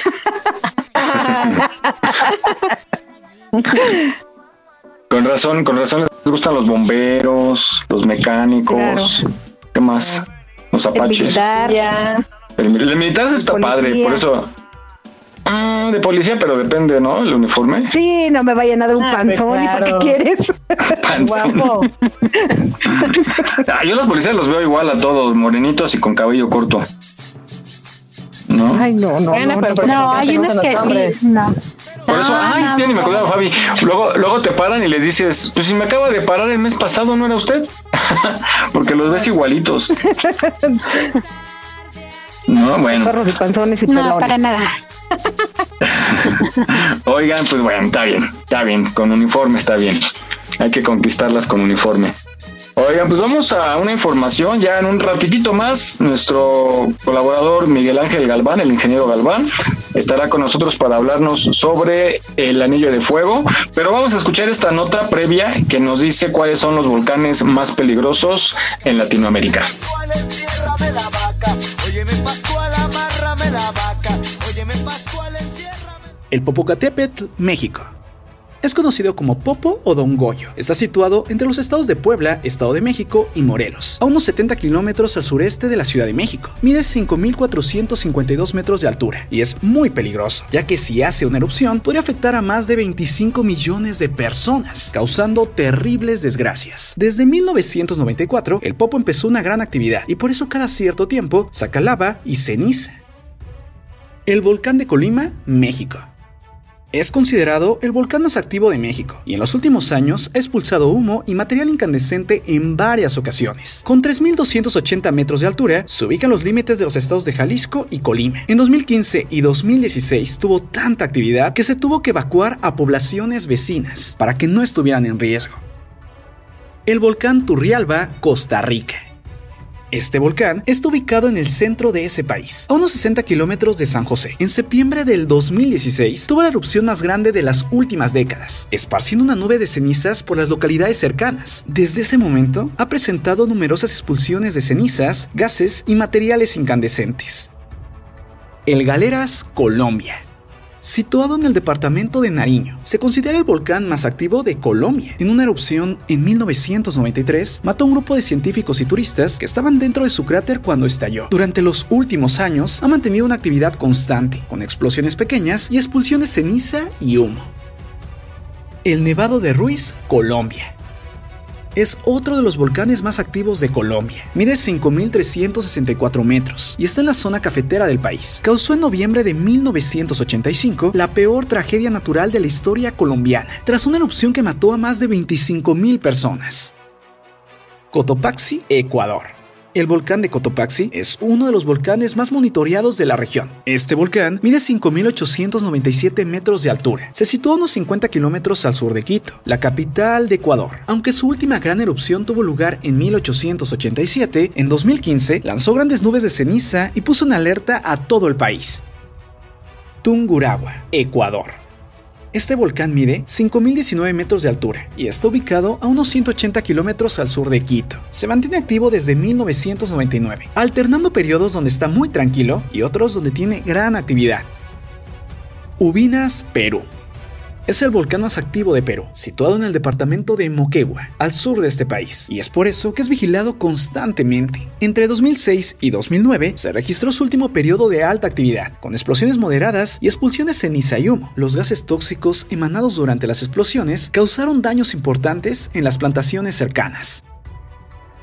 Con razón, con razón les gustan los bomberos, los mecánicos, ¿qué más? Los El apaches. militar. Ya. El, el militar está Policía. padre, por eso. Ah, de policía, pero depende, ¿no? El uniforme. Sí, no me vayan a dar un Ah, pues panzón. ¿Y para qué quieres? Panzón. Guapo. Ah, yo los policías los veo igual a todos, morenitos y con cabello corto. ¿No? Ay, no, no. Bueno, no, pero no. No, hay gustan que sí. No. Por eso, No, ay, no, ni me no. acordaba, Fabi. Luego, luego te paran y les dices, pues si me acaba de parar el mes pasado, ¿no era usted? Porque los ves igualitos. No, bueno. Perros y panzones y No, pelones. para nada. Oigan, pues bueno, está bien, está bien, con uniforme está bien. Hay que conquistarlas con uniforme. Oigan, pues vamos a una información ya en un ratitito más. Nuestro colaborador Miguel Ángel Galván, el ingeniero Galván, estará con nosotros para hablarnos sobre el anillo de fuego. Pero vamos a escuchar esta nota previa que nos dice cuáles son los volcanes más peligrosos en Latinoamérica. La vaca, El Popocatépetl, México. Es conocido como Popo o Don Goyo. Está situado entre los estados de Puebla, Estado de México y Morelos, a unos 70 kilómetros al sureste de la Ciudad de México. Mide 5.452 metros de altura y es muy peligroso, ya que si hace una erupción podría afectar a más de 25 millones de personas, causando terribles desgracias. Desde 1994, el Popo empezó una gran actividad y por eso cada cierto tiempo saca lava y ceniza. El volcán de Colima, México. Es considerado el volcán más activo de México y en los últimos años ha expulsado humo y material incandescente en varias ocasiones. Con 3.280 metros de altura, se ubica en los límites de los estados de Jalisco y Colima. En 2015 y 2016 tuvo tanta actividad que se tuvo que evacuar a poblaciones vecinas para que no estuvieran en riesgo. El volcán Turrialba, Costa Rica. Este volcán está ubicado en el centro de ese país, a unos 60 kilómetros de San José. En septiembre del 2016 tuvo la erupción más grande de las últimas décadas, esparciendo una nube de cenizas por las localidades cercanas. Desde ese momento ha presentado numerosas expulsiones de cenizas, gases y materiales incandescentes. El Galeras, Colombia. Situado en el departamento de Nariño, se considera el volcán más activo de Colombia. En una erupción en 1993, mató a un grupo de científicos y turistas que estaban dentro de su cráter cuando estalló. Durante los últimos años, ha mantenido una actividad constante, con explosiones pequeñas y expulsión de ceniza y humo. El Nevado de Ruiz, Colombia es otro de los volcanes más activos de Colombia. Mide 5.364 metros y está en la zona cafetera del país. Causó en noviembre de 1985 la peor tragedia natural de la historia colombiana, tras una erupción que mató a más de 25.000 personas. Cotopaxi, Ecuador. El volcán de Cotopaxi es uno de los volcanes más monitoreados de la región. Este volcán mide 5.897 metros de altura. Se sitúa unos 50 kilómetros al sur de Quito, la capital de Ecuador. Aunque su última gran erupción tuvo lugar en 1887, en 2015 lanzó grandes nubes de ceniza y puso en alerta a todo el país. Tungurahua, Ecuador. Este volcán mide 5.019 metros de altura y está ubicado a unos 180 kilómetros al sur de Quito. Se mantiene activo desde 1999, alternando periodos donde está muy tranquilo y otros donde tiene gran actividad. Ubinas, Perú. Es el volcán más activo de Perú, situado en el departamento de Moquegua, al sur de este país, y es por eso que es vigilado constantemente. Entre 2006 y 2009 se registró su último periodo de alta actividad, con explosiones moderadas y expulsiones ceniza y humo. Los gases tóxicos emanados durante las explosiones causaron daños importantes en las plantaciones cercanas.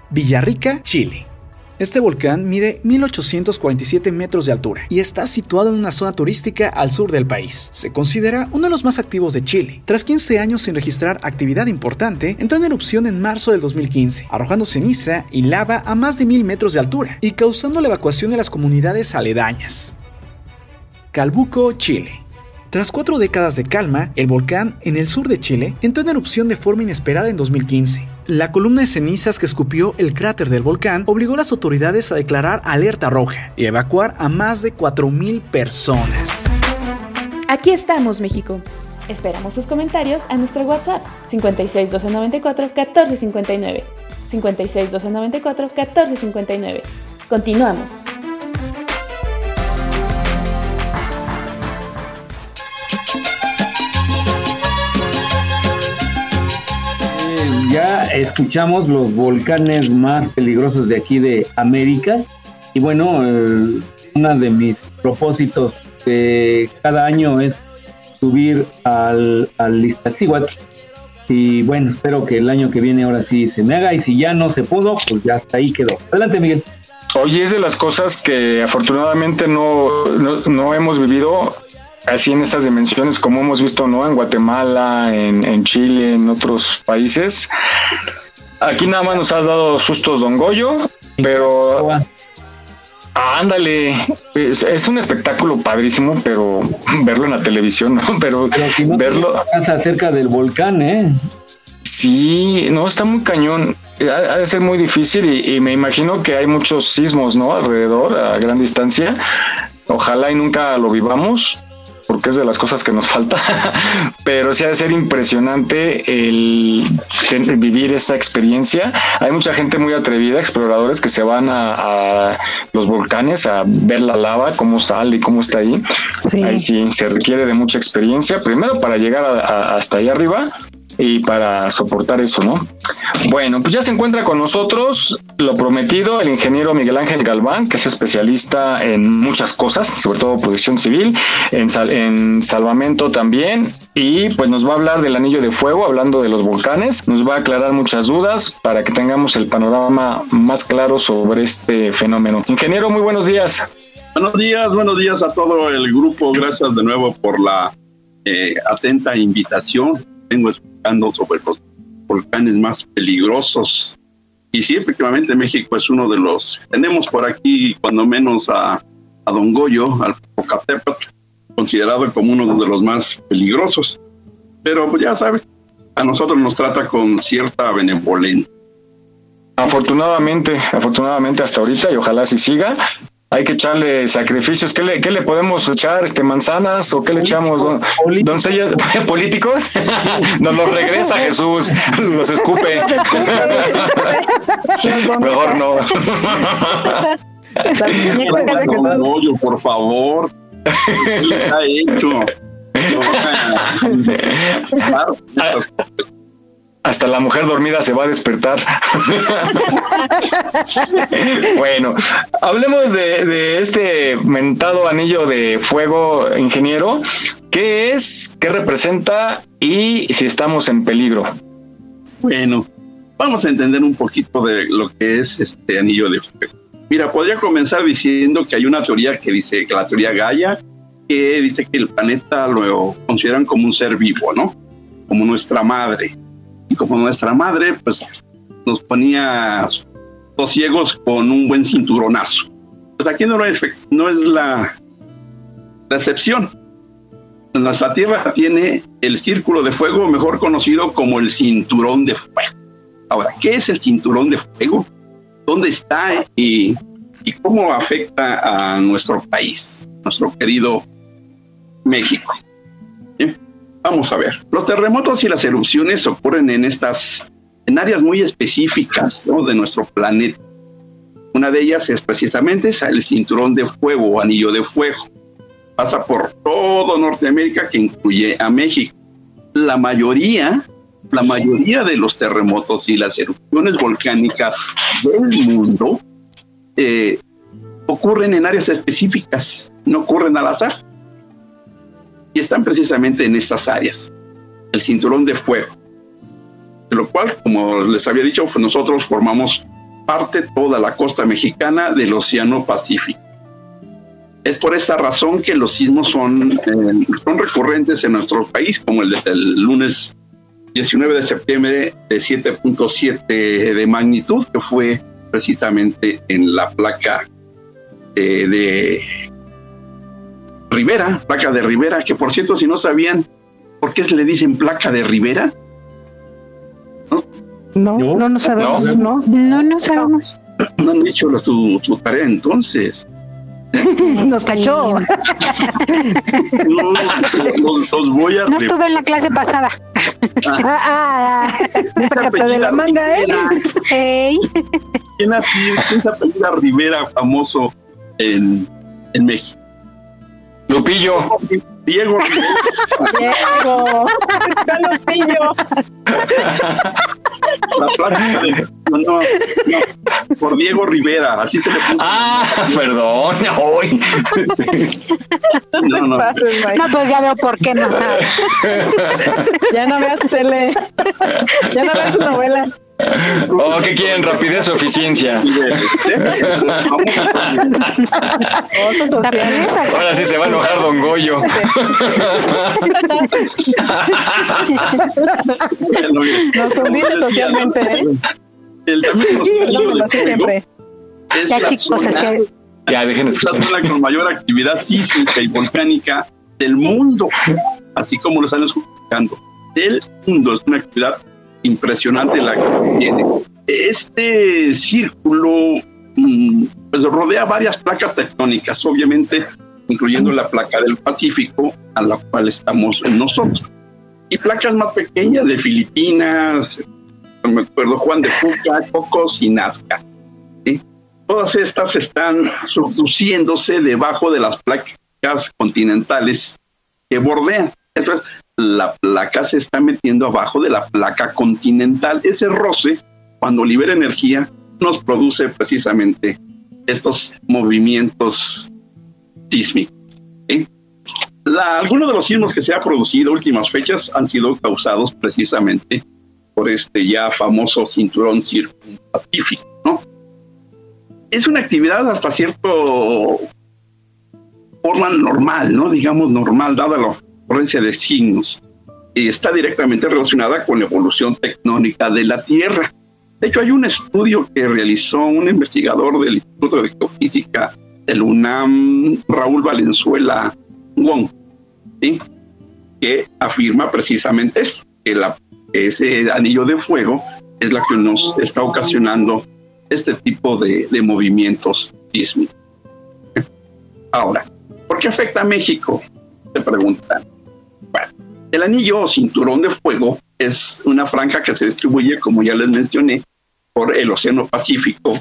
Villarrica, Chile. Este volcán mide 1847 metros de altura y está situado en una zona turística al sur del país. Se considera uno de los más activos de Chile. Tras 15 años sin registrar actividad importante, entró en erupción en marzo del 2015, arrojando ceniza y lava a más de 1000 metros de altura y causando la evacuación de las comunidades aledañas. Calbuco, Chile. Tras cuatro décadas de calma, el volcán en el sur de Chile entró en erupción de forma inesperada en 2015. La columna de cenizas que escupió el cráter del volcán obligó a las autoridades a declarar alerta roja y evacuar a más de 4.000 personas. Aquí estamos, México. Esperamos tus comentarios a nuestro WhatsApp 56 294 1459. 56 294 1459. Continuamos. Ya escuchamos los volcanes más peligrosos de aquí de América. Y bueno, eh, uno de mis propósitos de cada año es subir al, al Iztaccíhuatl. Y bueno, espero que el año que viene ahora sí se me haga. Y si ya no se pudo, pues ya hasta ahí quedó. Adelante, Miguel. Oye, es de las cosas que afortunadamente no, no, no hemos vivido así en estas dimensiones como hemos visto no en Guatemala, en, en Chile, en otros países. Aquí nada más nos has dado sustos Don Goyo, pero ándale, es, es un espectáculo padrísimo, pero verlo en la televisión, ¿no? Pero, no verlo pasa cerca del volcán, ¿eh? Sí, no, está muy cañón. Ha, ha de ser muy difícil y, y me imagino que hay muchos sismos, ¿no? Alrededor, a gran distancia. Ojalá y nunca lo vivamos, porque es de las cosas que nos falta. Pero sí ha de ser impresionante el, vivir esa experiencia. Hay mucha gente muy atrevida, exploradores que se van a, a los volcanes a ver la lava, cómo sale y cómo está ahí. Ahí sí se requiere de mucha experiencia, primero para llegar a- a- hasta ahí arriba y para soportar eso, ¿no? Bueno, pues ya se encuentra con nosotros lo prometido, el ingeniero Miguel Ángel Galván, que es especialista en muchas cosas, sobre todo protección civil, en, sal- en salvamento también, y pues nos va a hablar del anillo de fuego, hablando de los volcanes, nos va a aclarar muchas dudas para que tengamos el panorama más claro sobre este fenómeno. Ingeniero, muy buenos días. Buenos días, buenos días a todo el grupo. Gracias de nuevo por la eh, atenta invitación. Vengo explicando sobre los volcanes más peligrosos. Y sí, efectivamente, México es uno de los. Tenemos por aquí, cuando menos, a, a Don Goyo, al Popocatépetl, considerado como uno de los más peligrosos. Pero pues, ya sabes, a nosotros nos trata con cierta benevolencia. Afortunadamente, afortunadamente hasta ahorita y ojalá si siga. Hay que echarle sacrificios. ¿Qué le, qué le podemos echar? Este, ¿Manzanas o qué le echamos? Don, doncellas políticos. Nos los regresa Jesús, los escupe. Mejor no. No, yo, por favor. ¿Qué les ha hecho? Claro, Hasta la mujer dormida se va a despertar. bueno, hablemos de, de este mentado anillo de fuego, ingeniero. ¿Qué es? ¿Qué representa? Y si estamos en peligro. Bueno, vamos a entender un poquito de lo que es este anillo de fuego. Mira, podría comenzar diciendo que hay una teoría que dice, que la teoría Gaia, que dice que el planeta lo consideran como un ser vivo, ¿no? Como nuestra madre. Como nuestra madre, pues nos ponía los ciegos con un buen cinturonazo. Pues aquí no es, no es la, la excepción. Nuestra Tierra tiene el círculo de fuego, mejor conocido como el cinturón de fuego. Ahora, ¿qué es el cinturón de fuego? ¿Dónde está y, cómo afecta a nuestro país, nuestro querido México? Vamos a ver. Los terremotos y las erupciones ocurren en estas, en áreas muy específicas de nuestro planeta. Una de ellas es precisamente el cinturón de fuego o anillo de fuego. Pasa por todo Norteamérica que incluye a México. La mayoría, la mayoría de los terremotos y las erupciones volcánicas del mundo eh, ocurren en áreas específicas, no ocurren al azar. Y están precisamente en estas áreas, el cinturón de fuego. De lo cual, como les había dicho, pues nosotros formamos parte toda la costa mexicana del Océano Pacífico. Es por esta razón que los sismos son, eh, son recurrentes en nuestro país, como el del lunes 19 de septiembre de 7.7 de magnitud, que fue precisamente en la placa eh, de Rivera, placa de Rivera, que por cierto, si no sabían por qué se le dicen placa de Rivera, No, no, no sabemos, no. No, no sabemos. no han hecho la- su, su tarea entonces. Nos cachó. No, los, los voy a No estuve en la clase pasada. Ah, ah, ah. Sácate de la manga, ¿eh? ¿Quién, así, quién se apellida Rivera, famoso en, en México? Lupillo. Diego Rivera. Diego, ya lo pillo. La placa de- no, no, no, por Diego Rivera, así se le puso. Ah, perdón. Hoy. No, no. No, pues ya veo por qué no sabe. Ya no veas tele. Ya no veas novelas. Oh, ¿qué quieren? Rapidez o eficiencia. Ahora sí se va a enojar Don Goyo. Nos hundimos socialmente, ¿eh? El también siempre. es Ya, chicos, Ya, déjenme es la con mayor actividad sísmica y volcánica del mundo, así como lo están escuchando. Del mundo es una actividad impresionante la que tiene. Este círculo mm, pues rodea varias placas tectónicas, obviamente incluyendo la placa del Pacífico, a la cual estamos nosotros. Y placas más pequeñas de Filipinas, me acuerdo, Juan de Fuca, Cocos y Nazca. ¿sí? Todas estas están subduciéndose debajo de las placas continentales que bordean. Eso es, la placa se está metiendo abajo de la placa continental. Ese roce, cuando libera energía, nos produce precisamente estos movimientos sísmicos. algunos de los sismos que se han producido últimas fechas han sido causados precisamente por este ya famoso cinturón circunpacífico, ¿no? Es una actividad hasta cierto forma normal, ¿no? Digamos normal, dada la ocurrencia de signos. Está directamente relacionada con la evolución tectónica de la Tierra. De hecho, hay un estudio que realizó un investigador del Instituto de Geofísica del UNAM, Raúl Valenzuela Wong, que afirma precisamente eso, que la- ese anillo de fuego es la que nos está ocasionando este tipo de, de movimientos sísmicos. Ahora, ¿por qué afecta a México? Se preguntan. Bueno, el anillo o cinturón de fuego es una franja que se distribuye, como ya les mencioné, por el Océano Pacífico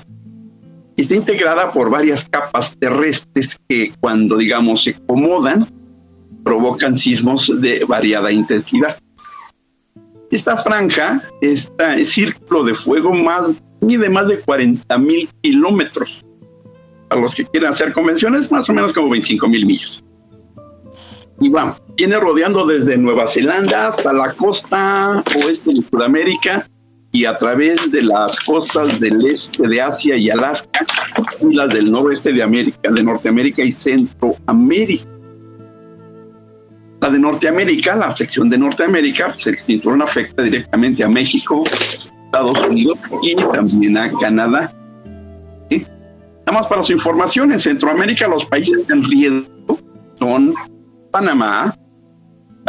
y está integrada por varias capas terrestres que cuando, digamos, se acomodan, provocan sismos de variada intensidad. Esta franja, este círculo de fuego más, mide más de 40 mil kilómetros. A los que quieran hacer convenciones, más o menos como 25 mil millas. Y vamos, viene rodeando desde Nueva Zelanda hasta la costa oeste de Sudamérica y a través de las costas del este de Asia y Alaska y las del noroeste de América, de Norteamérica y Centroamérica. La de Norteamérica, la sección de Norteamérica, pues el cinturón afecta directamente a México, Estados Unidos y también a Canadá. Nada más para su información, en Centroamérica los países en riesgo son Panamá,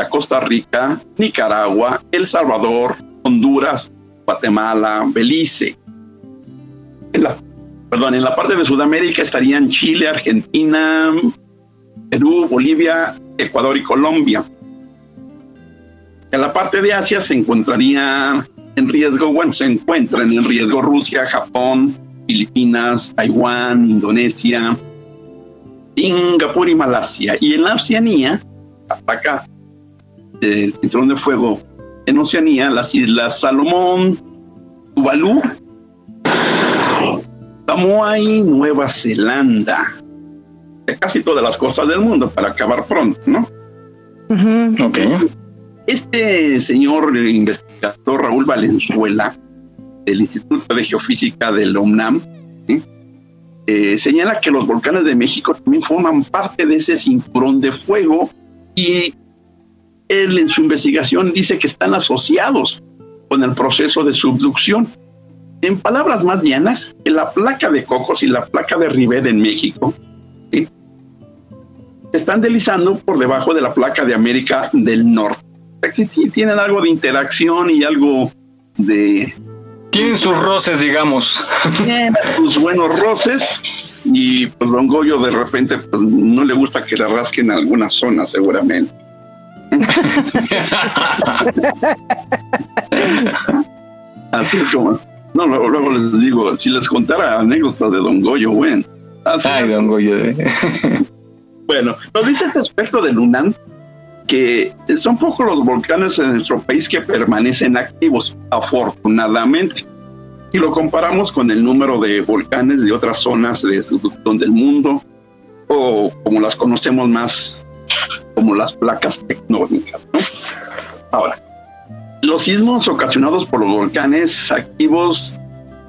Costa Rica, Nicaragua, El Salvador, Honduras, Guatemala, Belice. En la, perdón, en la parte de Sudamérica estarían Chile, Argentina, Perú, Bolivia, Ecuador y Colombia. En la parte de Asia se encontraría en riesgo, bueno, se encuentran en riesgo Rusia, Japón, Filipinas, Taiwán, Indonesia, Singapur y Malasia. Y en la Oceanía, hasta acá, el cinturón de fuego en Oceanía, las islas Salomón, Tuvalu, Samoa y Nueva Zelanda. De casi todas las costas del mundo para acabar pronto, ¿no? Ok. Este señor investigador Raúl Valenzuela, del Instituto de Geofísica del UNAM, ¿sí? Eh, señala que los volcanes de México también forman parte de ese cinturón de fuego y él en su investigación dice que están asociados con el proceso de subducción. En palabras más llanas, la placa de Cocos y la placa de Rivera en México están deslizando por debajo de la placa de América del Norte. Tienen algo de interacción y algo de... Tienen sus roces, digamos. Tienen sus buenos roces y pues Don Goyo de repente pues, no le gusta que le rasquen alguna zona seguramente. Así como, no, luego, luego les digo, si les contara anécdotas de Don Goyo, bueno. Ay, Don Goyo. Bueno, nos dice este aspecto del UNAM que son pocos los volcanes en nuestro país que permanecen activos, afortunadamente. Y lo comparamos con el número de volcanes de otras zonas de, del mundo, o como las conocemos más como las placas tectónicas. ¿no? Ahora, los sismos ocasionados por los volcanes activos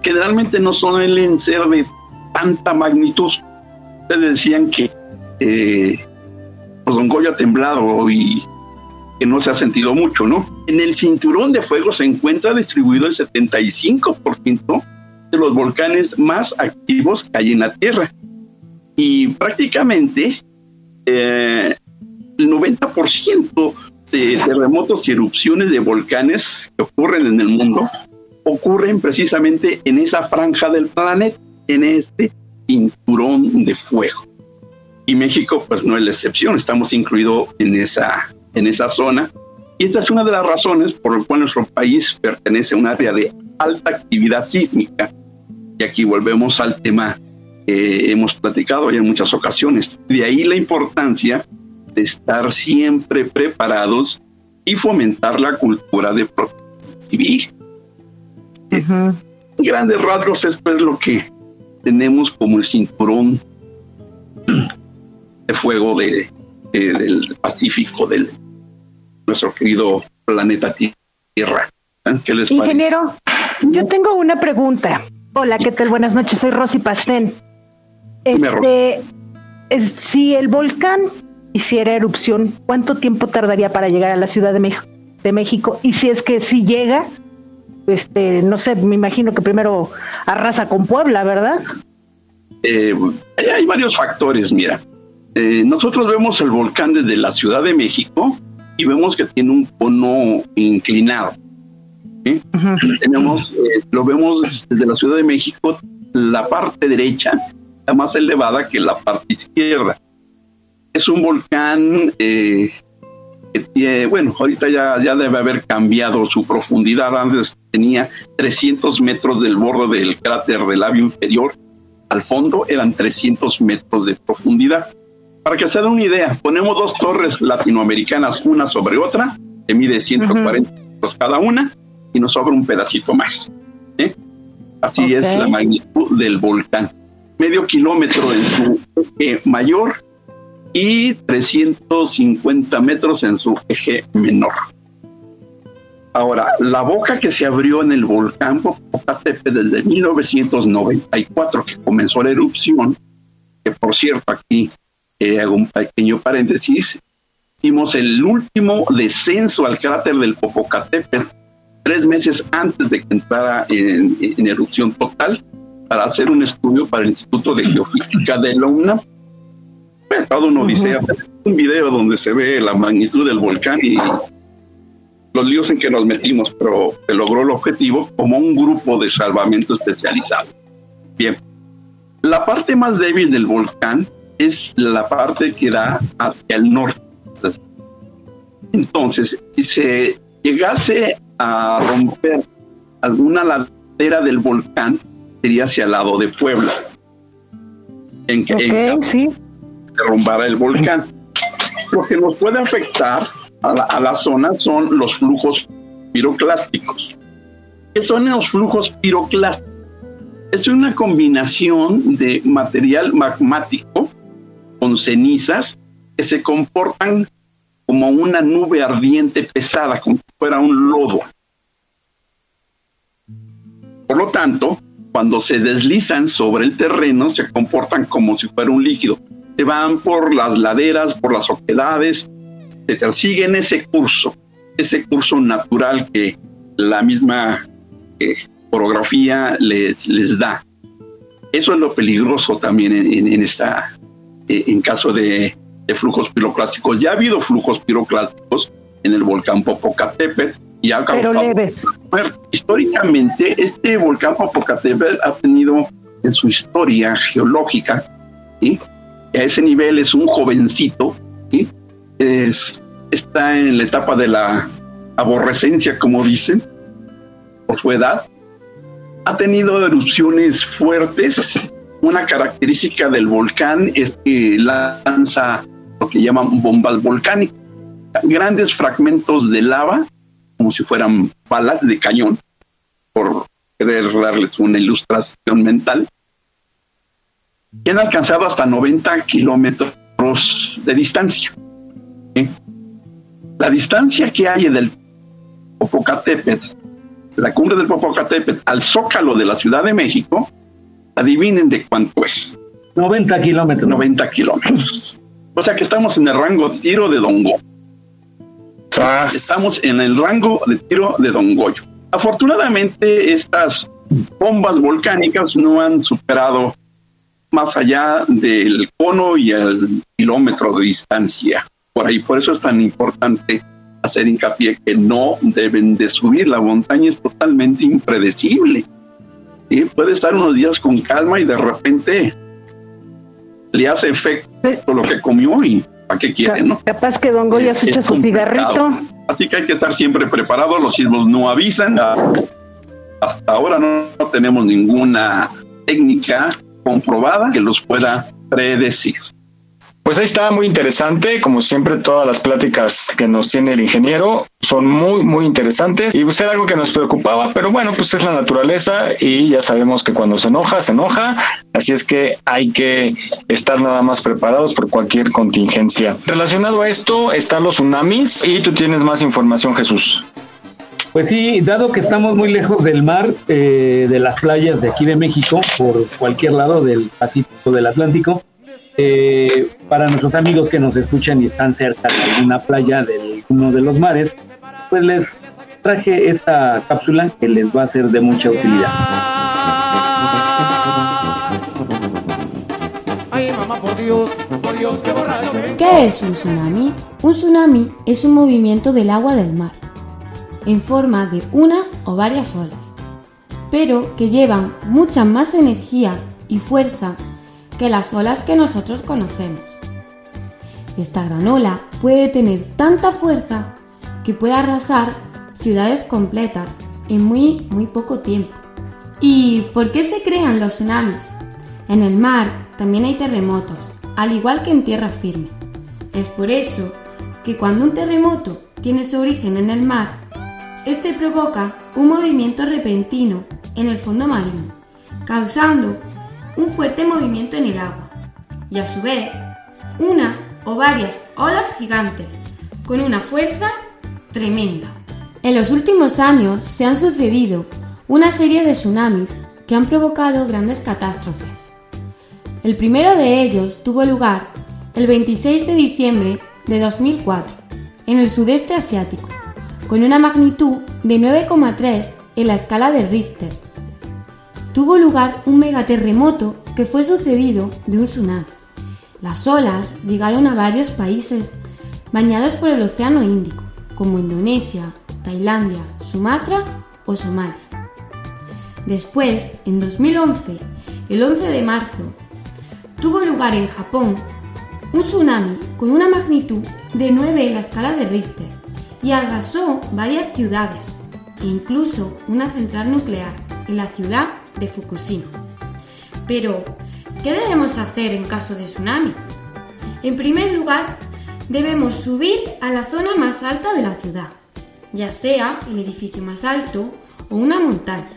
generalmente no suelen ser de tanta magnitud. Ustedes decían que eh, pues Don Goyo ha temblado y que no se ha sentido mucho, ¿no? En el cinturón de fuego se encuentra distribuido el 75% de los volcanes más activos que hay en la Tierra. Y prácticamente eh, el 90% de terremotos y erupciones de volcanes que ocurren en el mundo ocurren precisamente en esa franja del planeta, en este cinturón de fuego. Y México, pues no es la excepción, estamos incluidos en esa, en esa zona. Y esta es una de las razones por las cuales nuestro país pertenece a un área de alta actividad sísmica. Y aquí volvemos al tema que hemos platicado ya en muchas ocasiones. De ahí la importancia de estar siempre preparados y fomentar la cultura de protección civil. En grandes rasgos, esto es lo que tenemos como el cinturón de fuego de, de- del Pacífico, del nuestro querido planeta Tierra. ¿Eh? ¿Qué les parece? Ingeniero, yo tengo una pregunta. Hola, ¿qué tal? Buenas noches, soy Rosy Pastén. Este, es- si el volcán hiciera erupción, ¿cuánto tiempo tardaría para llegar a la Ciudad de México? De México? Y si es que si llega, este, no sé, me imagino que primero arrasa con Puebla, ¿verdad? Eh, hay varios factores, mira. Eh, nosotros vemos el volcán desde la Ciudad de México y vemos que tiene un cono inclinado. Tenemos, eh, lo vemos desde la Ciudad de México, la parte derecha está más elevada que la parte izquierda. Es un volcán eh, que tiene, bueno, ahorita ya, ya debe haber cambiado su profundidad. Antes tenía 300 metros del borde del cráter del labio inferior. Al fondo eran 300 metros de profundidad. Para que se den una idea, ponemos dos torres latinoamericanas una sobre otra, que mide 140 metros cada una, y nos sobra un pedacito más. ¿eh? Así es la magnitud del volcán. Medio kilómetro en su eje mayor y 350 metros en su eje menor. Ahora, la boca que se abrió en el volcán Popocatépetl desde 1994, que comenzó la erupción, que por cierto aquí eh, hago un pequeño paréntesis, hicimos el último descenso al cráter del Popocatépetl tres meses antes de que entrara en, en erupción total para hacer un estudio para el Instituto de Geofísica de la UNAM. Fue toda una odisea. Un video donde se ve la magnitud del volcán y los líos en que nos metimos, pero se logró el objetivo como un grupo de salvamento especializado. Bien, la parte más débil del volcán es la parte que da hacia el norte. Entonces, si se llegase a romper alguna ladera del volcán, sería hacia el lado de Puebla. En que se derrumbara el volcán. Lo que nos puede afectar a la, a la zona son los flujos piroclásticos. ¿Qué son los flujos piroclásticos? Es una combinación de material magmático con cenizas que se comportan como una nube ardiente pesada, como si fuera un lodo. Por lo tanto, cuando se deslizan sobre el terreno, se comportan como si fuera un líquido. Se van por las laderas, por las oquedades, etcétera. Siguen ese curso, ese curso natural que la misma eh, orografía les, les da. Eso es lo peligroso también en- en esta, eh, en caso de, de flujos piroclásticos. Ya ha habido flujos piroclásticos en el volcán Popocatépetl y ha Pero causado leves. muerte. Históricamente, este volcán Popocatépetl ha tenido en su historia geológica, ¿sí? a ese nivel es un jovencito, ¿sí? es, está en la etapa de la aborrecencia, como dicen, por su edad, ha tenido erupciones fuertes. Una característica del volcán es que lanza lo que llaman bombas volcánicas, grandes fragmentos de lava, como si fueran balas de cañón, por querer darles una ilustración mental, que han alcanzado hasta 90 kilómetros de distancia. La distancia que hay del Popocatépetl, la cumbre del Popocatépetl al zócalo de la Ciudad de México, adivinen de cuánto es. 90 kilómetros. 90 kilómetros. O sea que estamos en el rango tiro de Don Goyo. Estamos en el rango de tiro de Don Goyo. Afortunadamente, estas bombas volcánicas no han superado más allá del cono y el kilómetro de distancia. Por ahí, por eso es tan importante hacer hincapié que no deben de subir. La montaña es totalmente impredecible. ¿Sí? Puede estar unos días con calma y de repente le hace efecto lo que comió y ¿para qué quiere, no? Capaz que Don Goya se echa su complicado. cigarrito. Así que hay que estar siempre preparados. Los sismos no avisan. Hasta ahora no, no tenemos ninguna técnica comprobada que los pueda predecir. Pues ahí está, muy interesante. Como siempre, todas las pláticas que nos tiene el ingeniero son muy, muy interesantes. Y pues era algo que nos preocupaba, pero bueno, pues es la naturaleza y ya sabemos que cuando se enoja, se enoja. Así es que hay que estar nada más preparados por cualquier contingencia. Relacionado a esto están los tsunamis y tú tienes más información, Jesús. Pues sí, dado que estamos muy lejos del mar, eh, de las playas de aquí de México, por cualquier lado del Pacífico, del Atlántico, eh, para nuestros amigos que nos escuchan y están cerca de alguna playa de uno de los mares, pues les traje esta cápsula que les va a ser de mucha utilidad. Ay, mamá, por Dios, por Dios, qué borracho. ¿eh? ¿Qué es un tsunami? Un tsunami es un movimiento del agua del mar. en forma de una o varias olas, pero que llevan mucha más energía y fuerza que las olas que nosotros conocemos. Esta gran ola puede tener tanta fuerza que puede arrasar ciudades completas en muy, muy poco tiempo. ¿Y por qué se crean los tsunamis? En el mar también hay terremotos, al igual que en tierra firme. Es por eso que cuando un terremoto tiene su origen en el mar, este provoca un movimiento repentino en el fondo marino, causando un fuerte movimiento en el agua y a su vez una o varias olas gigantes con una fuerza tremenda. En los últimos años se han sucedido una serie de tsunamis que han provocado grandes catástrofes. El primero de ellos tuvo lugar el 26 de diciembre de 2004 en el sudeste asiático, con una magnitud de 9,3 en la escala de Richter. Tuvo lugar un megaterremoto que fue sucedido de un tsunami. Las olas llegaron a varios países bañados por el Océano Índico, como Indonesia, Tailandia, Sumatra o Somalia. Después, en 2011, el 11 de marzo, tuvo lugar en Japón un tsunami con una magnitud de 9 en la escala de Richter y arrasó varias ciudades e incluso una central nuclear en la ciudad de Fukushima. Pero, ¿qué debemos hacer en caso de tsunami? En primer lugar, debemos subir a la zona más alta de la ciudad, ya sea el edificio más alto o una montaña.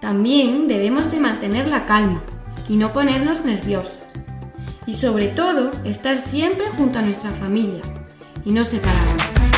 También debemos de mantener la calma y no ponernos nerviosos. Y sobre todo, estar siempre junto a nuestra familia y no separarnos.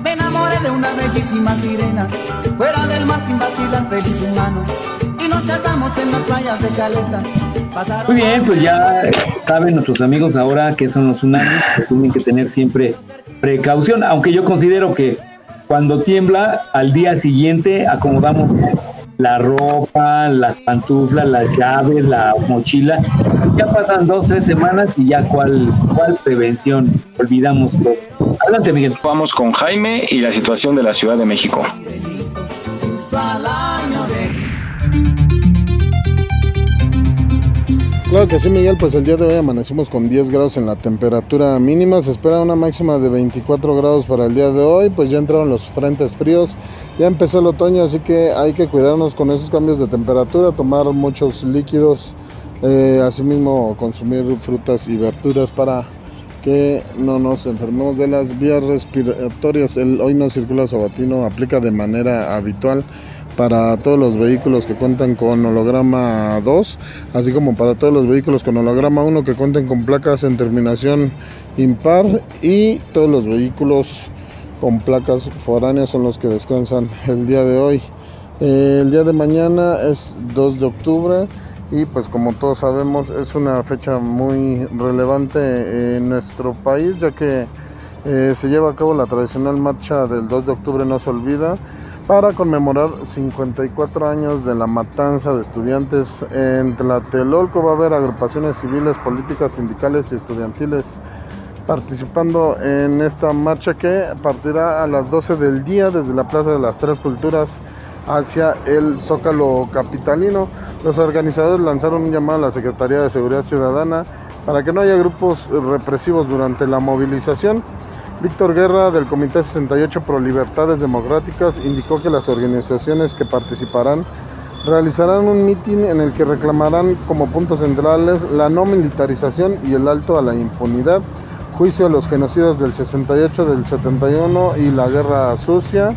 Bellísima sirena, fuera del mar sin vacilar, feliz humano. Y nos casamos en las playas de Caleta. Pasaron Muy bien, pues ya saben nuestros amigos ahora que son los tsunamis, que tienen que tener siempre precaución, aunque yo considero que cuando tiembla, al día siguiente acomodamos la ropa, las pantuflas, las llaves, la mochila. Ya pasan dos, tres semanas y ya cuál, cuál prevención, olvidamos todo. Adelante, Miguel. Vamos con Jaime y la situación de la Ciudad de México. Claro que sí, Miguel, pues el día de hoy amanecimos con 10 grados en la temperatura mínima, se espera una máxima de 24 grados para el día de hoy, pues ya entraron los frentes fríos, ya empezó el otoño, así que hay que cuidarnos con esos cambios de temperatura, tomar muchos líquidos, eh, asimismo consumir frutas y verduras para que no nos enfermemos de las vías respiratorias. El hoy no circula sabatino aplica de manera habitual para todos los vehículos que cuentan con holograma 2, así como para todos los vehículos con holograma 1 que cuenten con placas en terminación impar y todos los vehículos con placas foráneas son los que descansan el día de hoy. El día de mañana es 2 de octubre y pues como todos sabemos es una fecha muy relevante en nuestro país ya que eh, se lleva a cabo la tradicional marcha del 2 de octubre no se olvida para conmemorar 54 años de la matanza de estudiantes en Tlatelolco. Va a haber agrupaciones civiles, políticas, sindicales y estudiantiles participando en esta marcha que partirá a las 12 del día desde la Plaza de las Tres Culturas hacia el Zócalo Capitalino. Los organizadores lanzaron un llamado a la Secretaría de Seguridad Ciudadana para que no haya grupos represivos durante la movilización. Víctor Guerra del Comité 68 Pro Libertades Democráticas indicó que las organizaciones que participarán realizarán un mitin en el que reclamarán como puntos centrales la no militarización y el alto a la impunidad, juicio a los genocidas del 68, del 71 y la guerra sucia.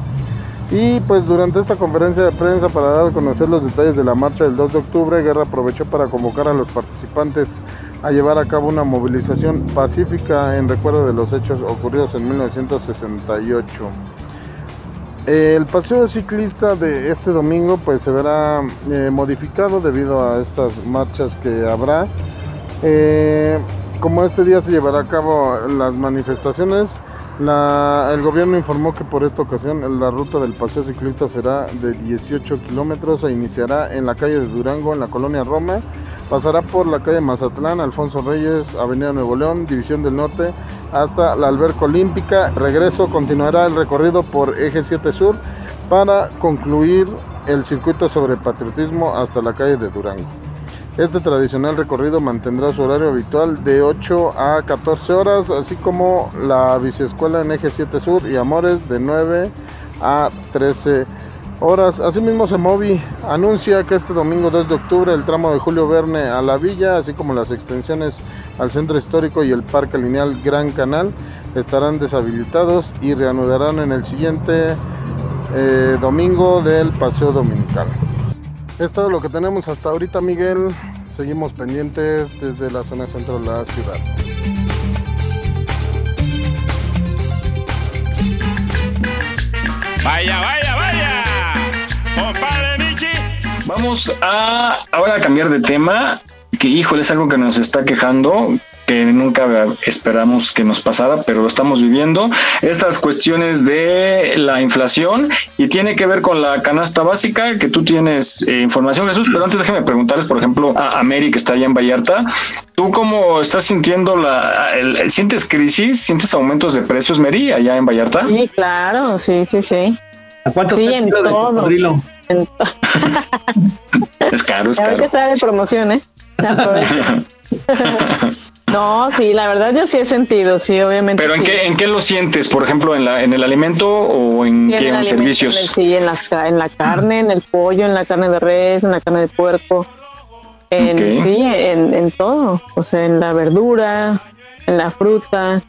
Y pues durante esta conferencia de prensa para dar a conocer los detalles de la marcha del 2 de octubre, Guerra aprovechó para convocar a los participantes a llevar a cabo una movilización pacífica en recuerdo de los hechos ocurridos en 1968. El paseo ciclista de este domingo pues se verá eh, modificado debido a estas marchas que habrá. Eh, como este día se llevará a cabo las manifestaciones, la- el gobierno informó que por esta ocasión la ruta del paseo ciclista será de 18 kilómetros e iniciará en la calle de Durango, en la colonia Roma, pasará por la calle Mazatlán, Alfonso Reyes, Avenida Nuevo León, División del Norte, hasta la Alberca Olímpica. Regreso continuará el recorrido por Eje 7 Sur para concluir el circuito sobre patriotismo hasta la calle de Durango. Este tradicional recorrido mantendrá su horario habitual de 8 a 14 horas, así como la biciescuela en Eje 7 Sur y Amores de 9 a 13 horas. Asimismo, Semovi anuncia que este domingo 2 de octubre el tramo de Julio Verne a la Villa, así como las extensiones al Centro Histórico y el Parque Lineal Gran Canal estarán deshabilitados y reanudarán en el siguiente eh, domingo del Paseo Dominical. Es todo lo que tenemos hasta ahorita, Miguel. Seguimos pendientes desde la zona centro de la ciudad. Vaya, vaya, vaya. Compadre Michi. Vamos a ahora a cambiar de tema, que híjole, es algo que nos está quejando, que nunca esperamos que nos pasara, pero lo estamos viviendo. Estas cuestiones de la inflación y tiene que ver con la canasta básica, que tú tienes eh, información, Jesús, pero antes déjame preguntarles, por ejemplo, a, a Mary, que está allá en Vallarta, ¿tú cómo estás sintiendo la... el- ¿Sientes crisis? ¿Sientes aumentos de precios, Mary, allá en Vallarta? Sí, claro, sí, sí, sí. ¿A cuánto Sí, en todo. cocodrilo? En to- Es caro, es Ya ves caro. que está de promoción, ¿eh? No, sí, la verdad yo sí he sentido, sí, obviamente. Pero ¿en qué, en qué lo sientes? Por ejemplo, ¿en, la, en el alimento o en Sí, qué? ¿En servicios? en el- sí, en, las, en la carne, en el pollo, en la carne de res, en la carne de puerco, en, sí, en, en todo, o sea, en la verdura, en la fruta.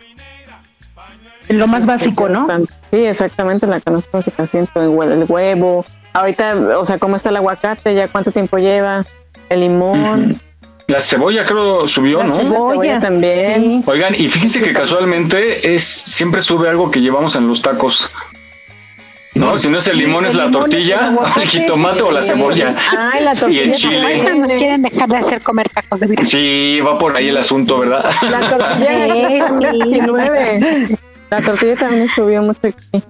Lo más básico, ¿no? Sí, exactamente, en la canasta básica, siento el hue- el huevo. Ahorita, o sea, ¿cómo está el aguacate? ¿Ya cuánto tiempo lleva? El limón. La cebolla creo subió, La ¿no? cebolla también. Oigan, y fíjense que casualmente es siempre sube algo que llevamos en los tacos. No, si no es el limón, es la tortilla, el jitomate o la cebolla. Ay, la Y tortilla. el chile. Nos quieren dejar de hacer comer tacos de virgen. Sí, va por ahí el asunto, ¿verdad? La tortilla Sí, sí. 29. La tortilla también subió mucho aquí.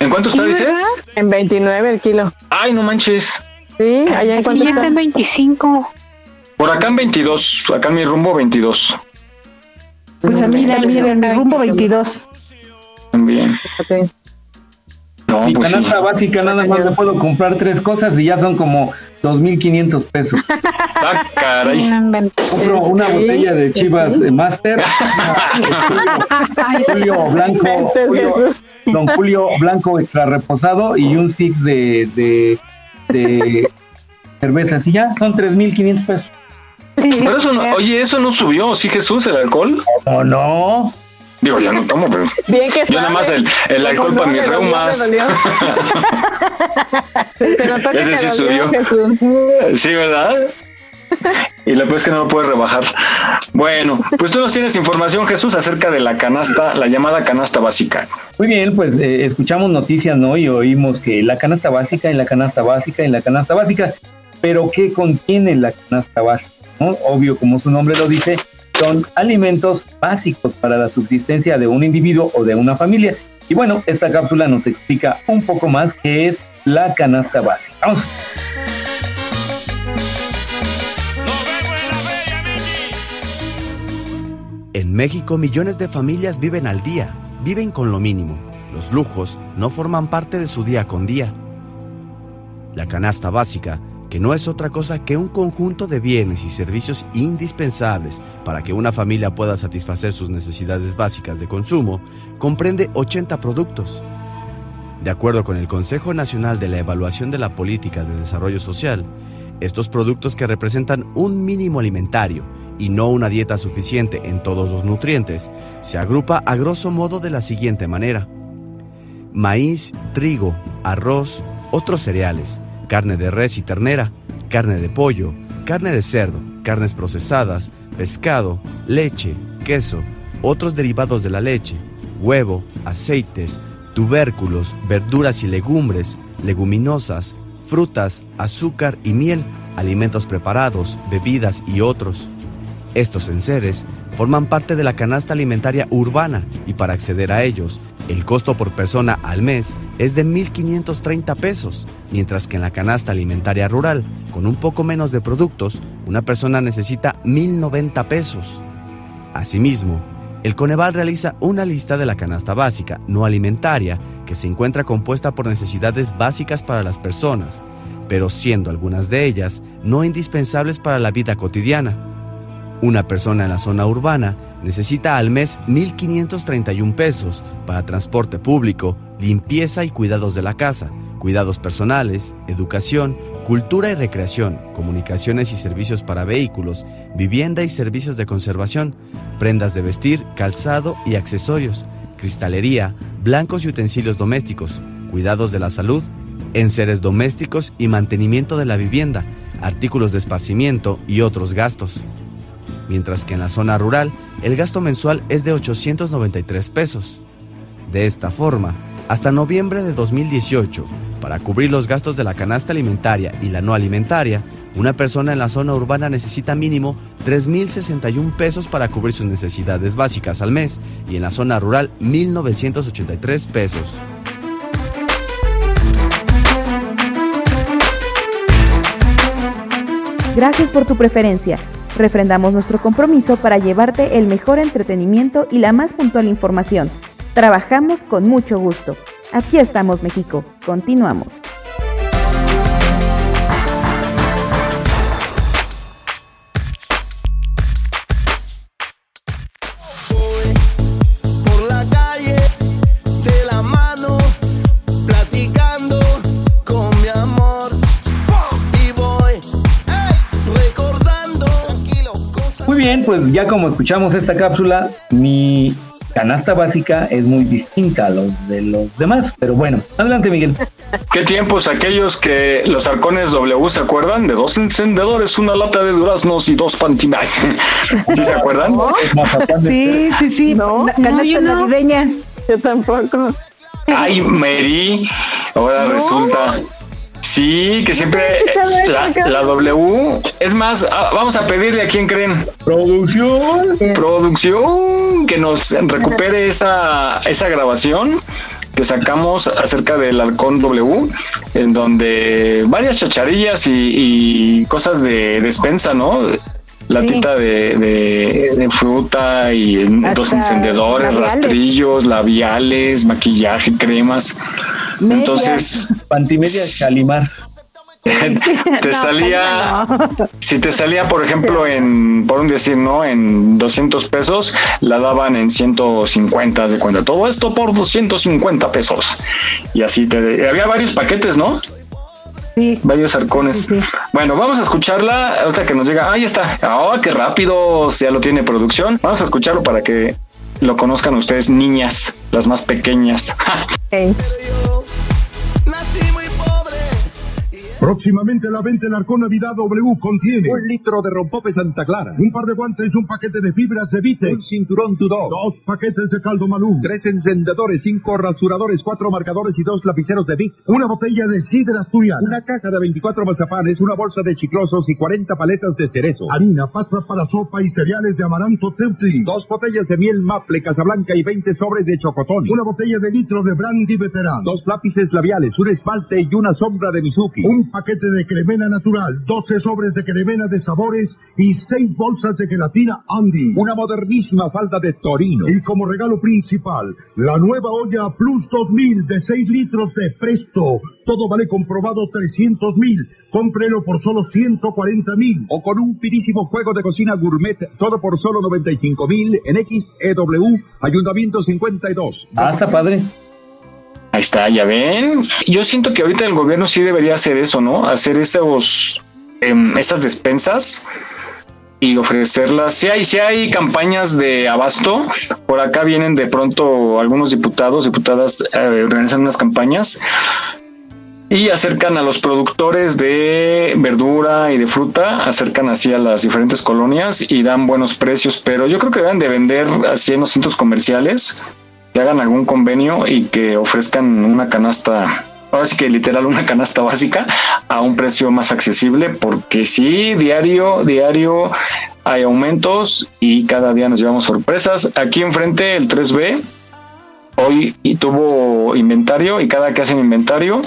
¿En cuánto está, dices? En 29 el kilo. Ay, no manches. Sí, allá en Sí, cuánto ya está. está en 25. Por acá en 22, acá en mi rumbo 22. Pues a mí la en mi rumbo 22. También. No, Mi pues sí. canasta básica nada más me puedo comprar tres cosas y ya son como 2.500 pesos. Ah, caray. Compro una botella de Chivas eh, Master, Julio Blanco, Julio- Don Julio Blanco extra reposado y un six de, de, de cervezas y ya son 3.500 pesos. Pero eso no, oye, eso no subió, ¿sí Jesús, el alcohol? No, no. Digo, ya no tomo, pero Bien que yo nada más el, el alcohol para mis reumas. Que Ese sí subió. Jesús. Sí, ¿verdad? Y la peor es que no lo puedes rebajar. Bueno, pues tú nos tienes información, Jesús, acerca de la canasta, la llamada canasta básica. Muy bien, pues eh, escuchamos noticias, ¿no? Y oímos que la canasta básica y la canasta básica y la canasta básica, pero ¿qué contiene la canasta básica? Obvio, como su nombre lo dice, son alimentos básicos para la subsistencia de un individuo o de una familia. Y bueno, esta cápsula nos explica un poco más qué es la canasta básica. Vamos. En México millones de familias viven al día, viven con lo mínimo. Los lujos no forman parte de su día con día. La canasta básica, no es otra cosa que un conjunto de bienes y servicios indispensables para que una familia pueda satisfacer sus necesidades básicas de consumo, comprende 80 productos. De acuerdo con el Consejo Nacional de la Evaluación de la Política de Desarrollo Social, estos productos que representan un mínimo alimentario y no una dieta suficiente en todos los nutrientes, se agrupa a grosso modo de la siguiente manera. Maíz, trigo, arroz, otros cereales, carne de res y ternera, carne de pollo, carne de cerdo, carnes procesadas, pescado, leche, queso, otros derivados de la leche, huevo, aceites, tubérculos, verduras y legumbres, leguminosas, frutas, azúcar y miel, alimentos preparados, bebidas y otros. Estos enseres forman parte de la canasta alimentaria urbana y para acceder a ellos, el costo por persona al mes es de 1.530 pesos, mientras que en la canasta alimentaria rural, con un poco menos de productos, una persona necesita 1.090 pesos. Asimismo, el Coneval realiza una lista de la canasta básica no alimentaria que se encuentra compuesta por necesidades básicas para las personas, pero siendo algunas de ellas no indispensables para la vida cotidiana. Una persona en la zona urbana necesita al mes 1.531 pesos para transporte público, limpieza y cuidados de la casa, cuidados personales, educación, cultura y recreación, comunicaciones y servicios para vehículos, vivienda y servicios de conservación, prendas de vestir, calzado y accesorios, cristalería, blancos y utensilios domésticos, cuidados de la salud, enseres domésticos y mantenimiento de la vivienda, artículos de esparcimiento y otros gastos. Mientras que en la zona rural el gasto mensual es de 893 pesos. De esta forma, hasta noviembre de 2018, para cubrir los gastos de la canasta alimentaria y la no alimentaria, una persona en la zona urbana necesita mínimo 3.061 pesos para cubrir sus necesidades básicas al mes y en la zona rural 1.983 pesos. Gracias por tu preferencia. Refrendamos nuestro compromiso para llevarte el mejor entretenimiento y la más puntual información. Trabajamos con mucho gusto. Aquí estamos, México. Continuamos. Bien, pues ya como escuchamos esta cápsula, mi canasta básica es muy distinta a los de los demás. Pero bueno, adelante Miguel. ¿Qué tiempos aquellos que los arcones W se acuerdan? De dos encendedores, una lata de duraznos y dos pantinas. ¿Sí se acuerdan? Sí, sí, sí. No, canasta navideña. Yo tampoco. Ay, Mary, ahora resulta. Sí, que siempre la, la W. Es más, ah, vamos a pedirle a quién creen. Producción. Producción, que nos recupere esa, esa grabación que sacamos acerca del Halcón W, en donde varias chacharillas y, y cosas de despensa, ¿no? Latita de, de, de fruta y dos encendedores, labiales. rastrillos, labiales, maquillaje, cremas. Entonces, Pantimedia Chalimar. te salía, si te salía, por ejemplo, en, por un decir, ¿no? En 200 pesos, la daban en 150 haz de cuenta. Todo esto por 250 pesos. Y así te, había varios paquetes, ¿no? Sí. Varios arcones. Bueno, vamos a escucharla. Ahorita que nos llega. Ahí está. ¡Oh, qué rápido! Ya lo tiene producción. Vamos a escucharlo para que lo conozcan ustedes, niñas, las más pequeñas. Próximamente la venta el Arcón Navidad W contiene un litro de rompope Santa Clara, un par de guantes, un paquete de fibras de Vite, un cinturón Tudor, dos paquetes de caldo Malú, tres encendedores, cinco rasuradores, cuatro marcadores y dos lapiceros de Vic, una botella de sidra asturiana, una caja de 24 mazapanes, una bolsa de chiclosos y 40 paletas de cerezo, harina, pasta para sopa y cereales de amaranto Teutli, dos botellas de miel Maple Casablanca y 20 sobres de chocotón, una botella de litro de brandy veterano, dos lápices labiales, un esmalte y una sombra de Mizuki, un paquete de cremena natural, 12 sobres de cremena de sabores y 6 bolsas de gelatina Andy. Una modernísima falda de Torino. Y como regalo principal, la nueva olla Plus 2000 de 6 litros de Presto. Todo vale comprobado 300 mil. Cómprelo por solo 140 mil. O con un finísimo juego de cocina gourmet, todo por solo 95 mil en XEW, Ayuntamiento 52. Ah, está padre. Ahí está, ya ven. Yo siento que ahorita el gobierno sí debería hacer eso, ¿no? Hacer esos, em, esas despensas y ofrecerlas. Si hay, si hay campañas de abasto, por acá vienen de pronto algunos diputados, diputadas eh, organizan unas campañas y acercan a los productores de verdura y de fruta, acercan así a las diferentes colonias y dan buenos precios, pero yo creo que deben de vender así en los centros comerciales que hagan algún convenio y que ofrezcan una canasta, ahora sí que literal una canasta básica a un precio más accesible, porque sí, diario, diario hay aumentos y cada día nos llevamos sorpresas. Aquí enfrente el 3B hoy tuvo inventario y cada que hacen inventario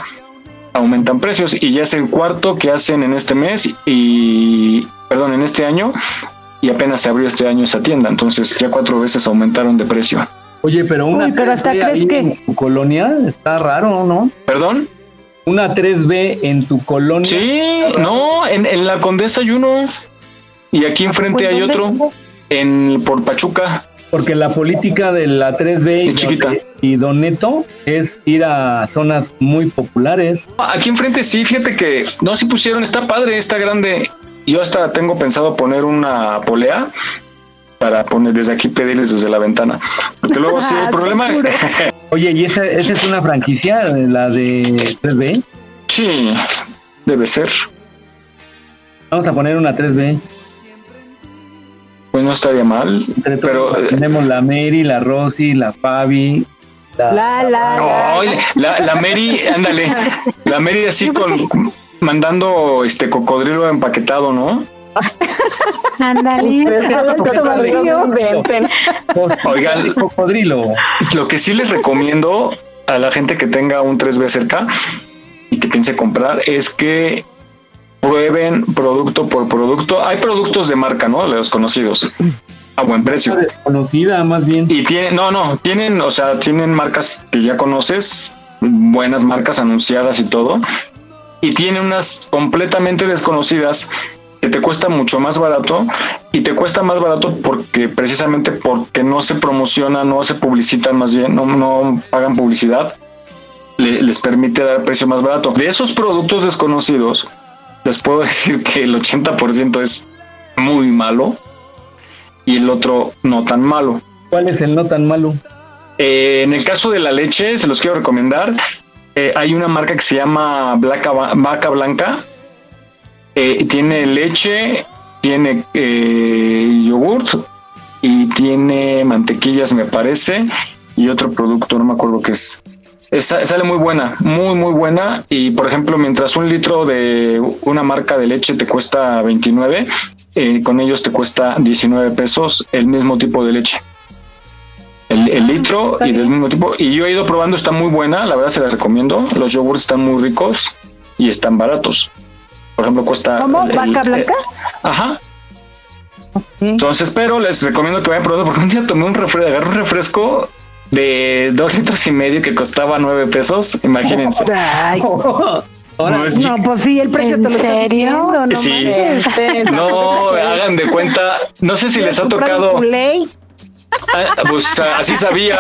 aumentan precios y ya es el cuarto que hacen en este mes y perdón en este año y apenas se abrió este año esa tienda entonces ya cuatro veces aumentaron de precio Oye, pero una Uy, pero hasta 3B crees que- en tu colonia está raro, ¿no? perdón Una 3B en tu colonia. sí no en, en la Condesa hay uno y aquí enfrente Pues, hay ¿dónde? otro en por Pachuca Porque la política de la 3B y, chiquita. Y Don Neto es ir a zonas muy populares. Aquí enfrente sí, fíjate que no, sí pusieron, está padre, está grande. Yo hasta tengo pensado poner una polea para poner desde aquí pedirles desde la ventana. Porque luego sí, el problema. Oye, ¿y esa, esa es una franquicia, la de 3B? sí, debe ser. Vamos a poner una 3B. Pues no estaría mal. Entre Pero. eh, tenemos la Mary, la Rosy, la Fabi. La, La, la, la. Ay, la, la Mary, ándale. La Mary así con. mandando este cocodrilo empaquetado, ¿no? Ándale. Oigan, cocodrilo. Lo que sí les recomiendo a la gente que tenga un 3B cerca y que piense comprar es que prueben producto por producto. Hay productos de marca, ¿no? De los conocidos. A buen precio. Desconocida, más bien. Y tienen, no, no, tienen, o sea, tienen marcas que ya conoces, buenas marcas anunciadas y todo. Y tienen unas completamente desconocidas que te cuesta mucho más barato y te cuesta más barato porque precisamente porque no se promociona, no se publicitan más bien, no, no pagan publicidad, le- les permite dar precio más barato. De esos productos desconocidos, les puedo decir que el 80% es muy malo y el otro no tan malo. ¿Cuál es el no tan malo? Eh, en el caso de la leche, se los quiero recomendar. eh, hay una marca que se llama Blaca, Vaca Blanca. Eh, tiene leche, tiene eh, yogurt y tiene mantequillas, me parece, y otro producto, no me acuerdo qué es. Sale muy buena, muy, muy buena. Y por ejemplo, mientras un litro de una marca de leche te cuesta 29, eh, con ellos te cuesta 19 pesos el mismo tipo de leche. El, el litro y del mismo tipo. Y yo he ido probando, está muy buena, la verdad se la recomiendo. Los yogurts están muy ricos y están baratos. Por ejemplo, cuesta. ¿Cómo? el- el- ¿Vaca blanca? Ajá. Entonces, pero les recomiendo que vayan probando porque un día tomé un refresco, agarré un refresco de dos litros y medio que costaba nueve pesos. Imagínense. Ay. No es No, pues sí, el precio ¿En te lo serio? diciendo, no Sí. No, hagan de cuenta. No sé si les ha tocado. Ah, Pues ah, así sabía.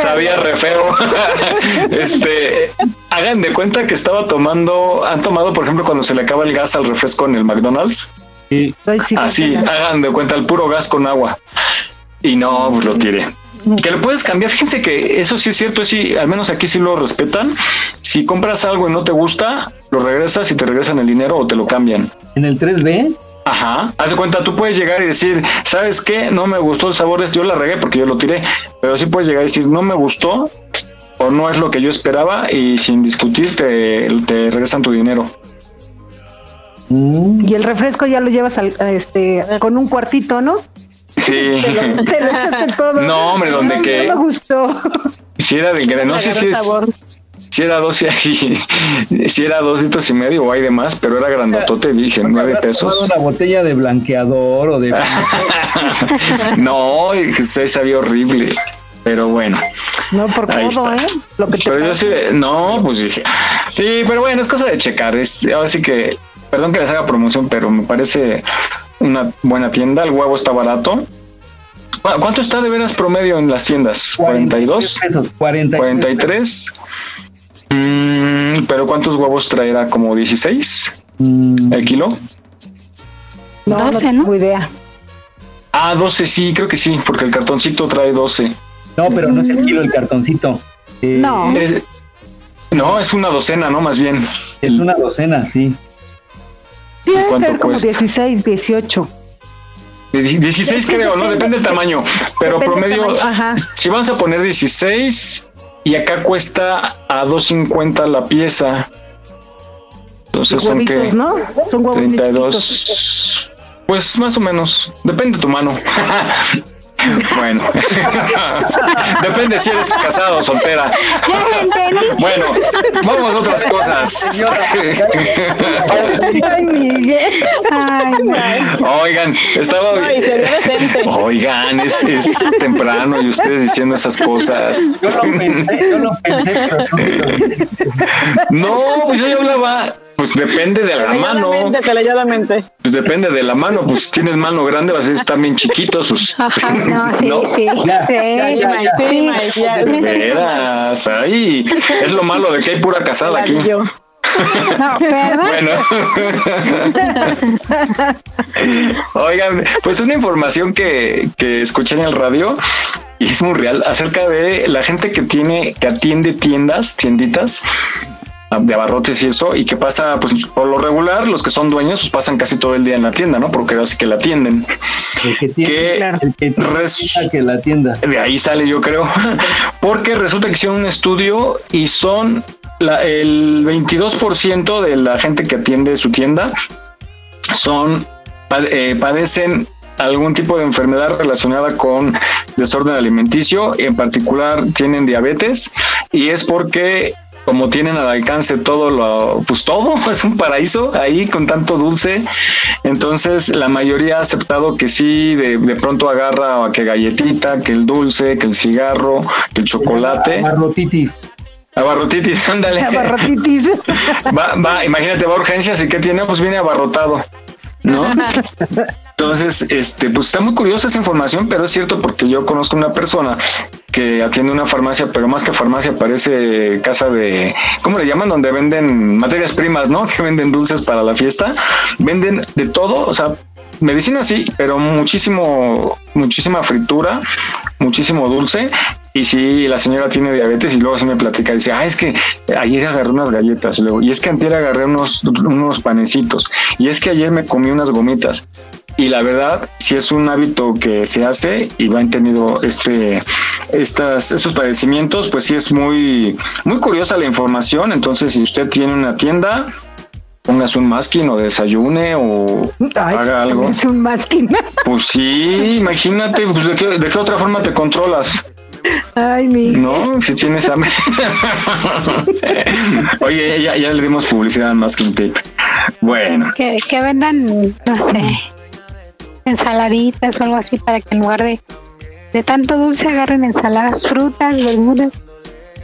sabía re feo. Este, hagan de cuenta que estaba tomando, han tomado, por ejemplo, cuando se le acaba el gas al refresco en el McDonald's. Sí, Así, hagan de cuenta el puro gas con agua. Y no, pues lo tiré. Que lo puedes cambiar. Fíjense que eso sí es cierto, sí, al menos aquí sí lo respetan. Si compras algo y no te gusta, lo regresas y te regresan el dinero o te lo cambian. En el 3B, Ajá. Haz de cuenta, tú puedes llegar y decir, ¿sabes qué? No me gustó el sabor de esto. Yo la regué porque yo lo tiré. Pero sí puedes llegar y decir, no me gustó o no es lo que yo esperaba y sin discutir te, te regresan tu dinero. mm, Y el refresco ya lo llevas al, a este, con un cuartito, ¿no? Sí. Te lo, te lo echaste todo. No, hombre, donde No, que- No me gustó. Si era de que no sé si es, si era dos si, si era dos litros y medio o hay de más, pero era grandotote, dije nueve ¿habrás pesos. una botella de blanqueador o de... no, y se sabía horrible. Pero bueno. No por Ahí todo, está. ¿eh? Lo que te Pero yo pasa. sí, no, pues dije. Sí, pero bueno, es cosa de checar. Es, ahora sí que, perdón que les haga promoción, pero me parece una buena tienda. El huevo está barato. ¿Cu- ¿Cuánto está de veras promedio en las tiendas? ¿42? pesos, 40 43. Mm, pero ¿cuántos huevos traerá? ¿Como 16 Mm, el kilo? No, no 12, tengo idea. Ah, 12, sí, creo que sí, porque el cartoncito trae 12. No, pero no es el kilo el cartoncito. Eh, No. Es- no, es una docena, ¿no? Más bien. Es una docena, sí. Sí, debe ¿Cuánto ser como cuesta? 16, 18. De die- 16 creo, ¿no? Depende del tamaño. Pero Depende del promedio, tamaño, ajá. si vamos a poner 16 y acá cuesta a 2.50 la pieza. Entonces son que ¿no? Son huevos bien chiquitos. 32. Pues más o menos. Depende de tu mano. bueno. Depende si eres casado o soltera. Bueno, vamos a otras cosas. Ay, Miguel. Oigan, estaba. Oigan, es, es temprano y ustedes diciendo esas cosas. Yo lo pensé, yo lo pensé, pero No, pues yo ya hablaba. Pues depende de la mano. Pues depende de la mano. Pues si tienes mano grande, vas a estar bien chiquitos. Pues, Ajá, no, sí, ¿no? sí. Ya, ya, ya, ahí. Es lo malo de que hay pura casada aquí. Yo. No, ¿verdad? Bueno. Oigan, pues una información que, que escuché en el radio y es muy real acerca de la gente que tiene, que atiende tiendas, tienditas de abarrotes y eso, y que pasa, pues por lo regular, los que son dueños pues, pasan casi todo el día en la tienda, ¿no? Porque así que la atienden. el que tiene, Que el que tiene res- que la tienda. de ahí sale, yo creo. Porque resulta que hicieron un estudio y son la- el 22% de la gente que atiende su tienda son eh, padecen algún tipo de enfermedad relacionada con desorden alimenticio, en particular tienen diabetes y es porque como tienen al alcance todo lo, pues todo, es un paraíso ahí con tanto dulce. Entonces la mayoría ha aceptado que sí, de, de pronto agarra que galletita, que el dulce, que el cigarro, que el chocolate. Abarrotitis. Abarrotitis, ándale. Abarrotitis. Va, va, imagínate, va a urgencias y ¿qué tiene? Pues viene abarrotado. ¿No? Entonces, este, pues está muy curiosa esa información, pero es cierto porque yo conozco una persona que atiende una farmacia, pero más que farmacia parece casa de, ¿cómo le llaman? Donde venden materias primas, ¿no? Que venden dulces para la fiesta. Venden de todo, o sea, medicina sí, pero muchísimo, muchísima fritura, muchísimo dulce. Y sí, la señora tiene diabetes y luego se me platica, dice, ah, es que ayer agarré unas galletas, y luego, y es que antier agarré unos, unos panecitos, y es que ayer me comí unas gomitas. Y la verdad, si es un hábito que se hace y va tenido este, estas, estos padecimientos, pues sí es muy, muy curiosa la información. Entonces, si usted tiene una tienda, póngase un masking o desayune o haga algo. Es un masking. Pues sí, imagínate, pues, ¿de, qué, de qué otra forma te controlas? Ay, Miguel. No, si tienes hambre. Oye, ya, ya le dimos publicidad a Masking Tape. Bueno, Que, que vendan, no sé, ensaladitas o algo así para que en lugar de, de tanto dulce agarren ensaladas, frutas, verduras.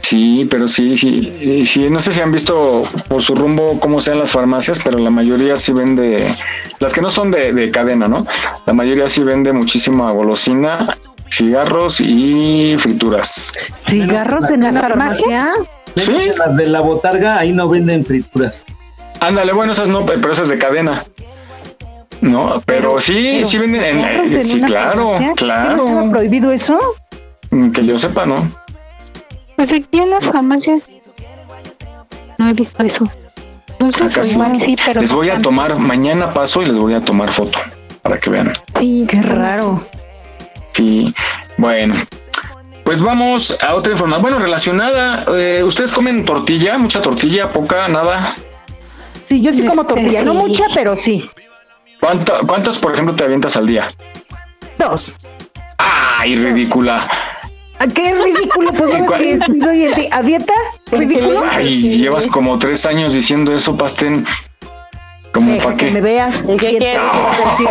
sí, pero sí, sí, sí, no sé si han visto por su rumbo cómo sean las farmacias, pero la mayoría sí vende, las que no son de, de cadena, ¿no? La mayoría sí vende muchísima golosina, cigarros y frituras. ¿Cigarros en la farmacia? Sí. Las de la botarga, ahí no venden frituras. Ándale, bueno, esas no, pero esas de cadena. No, pero, sí, pero sí venden, en- ¿cigarros en sí, una claro, farmacia? ¿No claro. estaba prohibido eso? Mm, Que yo sepa, ¿no? Pues aquí en las farmacias no he visto eso. Dulces Acá sí. pero Les no voy a tanto. tomar, mañana paso y les voy a tomar foto para que vean. Sí, Qué raro. Sí, bueno. Pues vamos a otra información. Bueno, relacionada, eh, ¿ustedes comen tortilla? ¿Mucha tortilla? ¿Poca? ¿Nada? Sí, yo sí como Este, tortilla, no mucha, pero sí. ¿Cuánta- ¿Cuántas, por ejemplo, te avientas al día? Dos. ¡Ay, ridícula! ¿A qué ridículo? Pues que dieta. ¿Ridículo? Ay, llevas como tres años diciendo eso, Pastén. ¿Cómo Deja para que me veas. ¿Y qué quieres?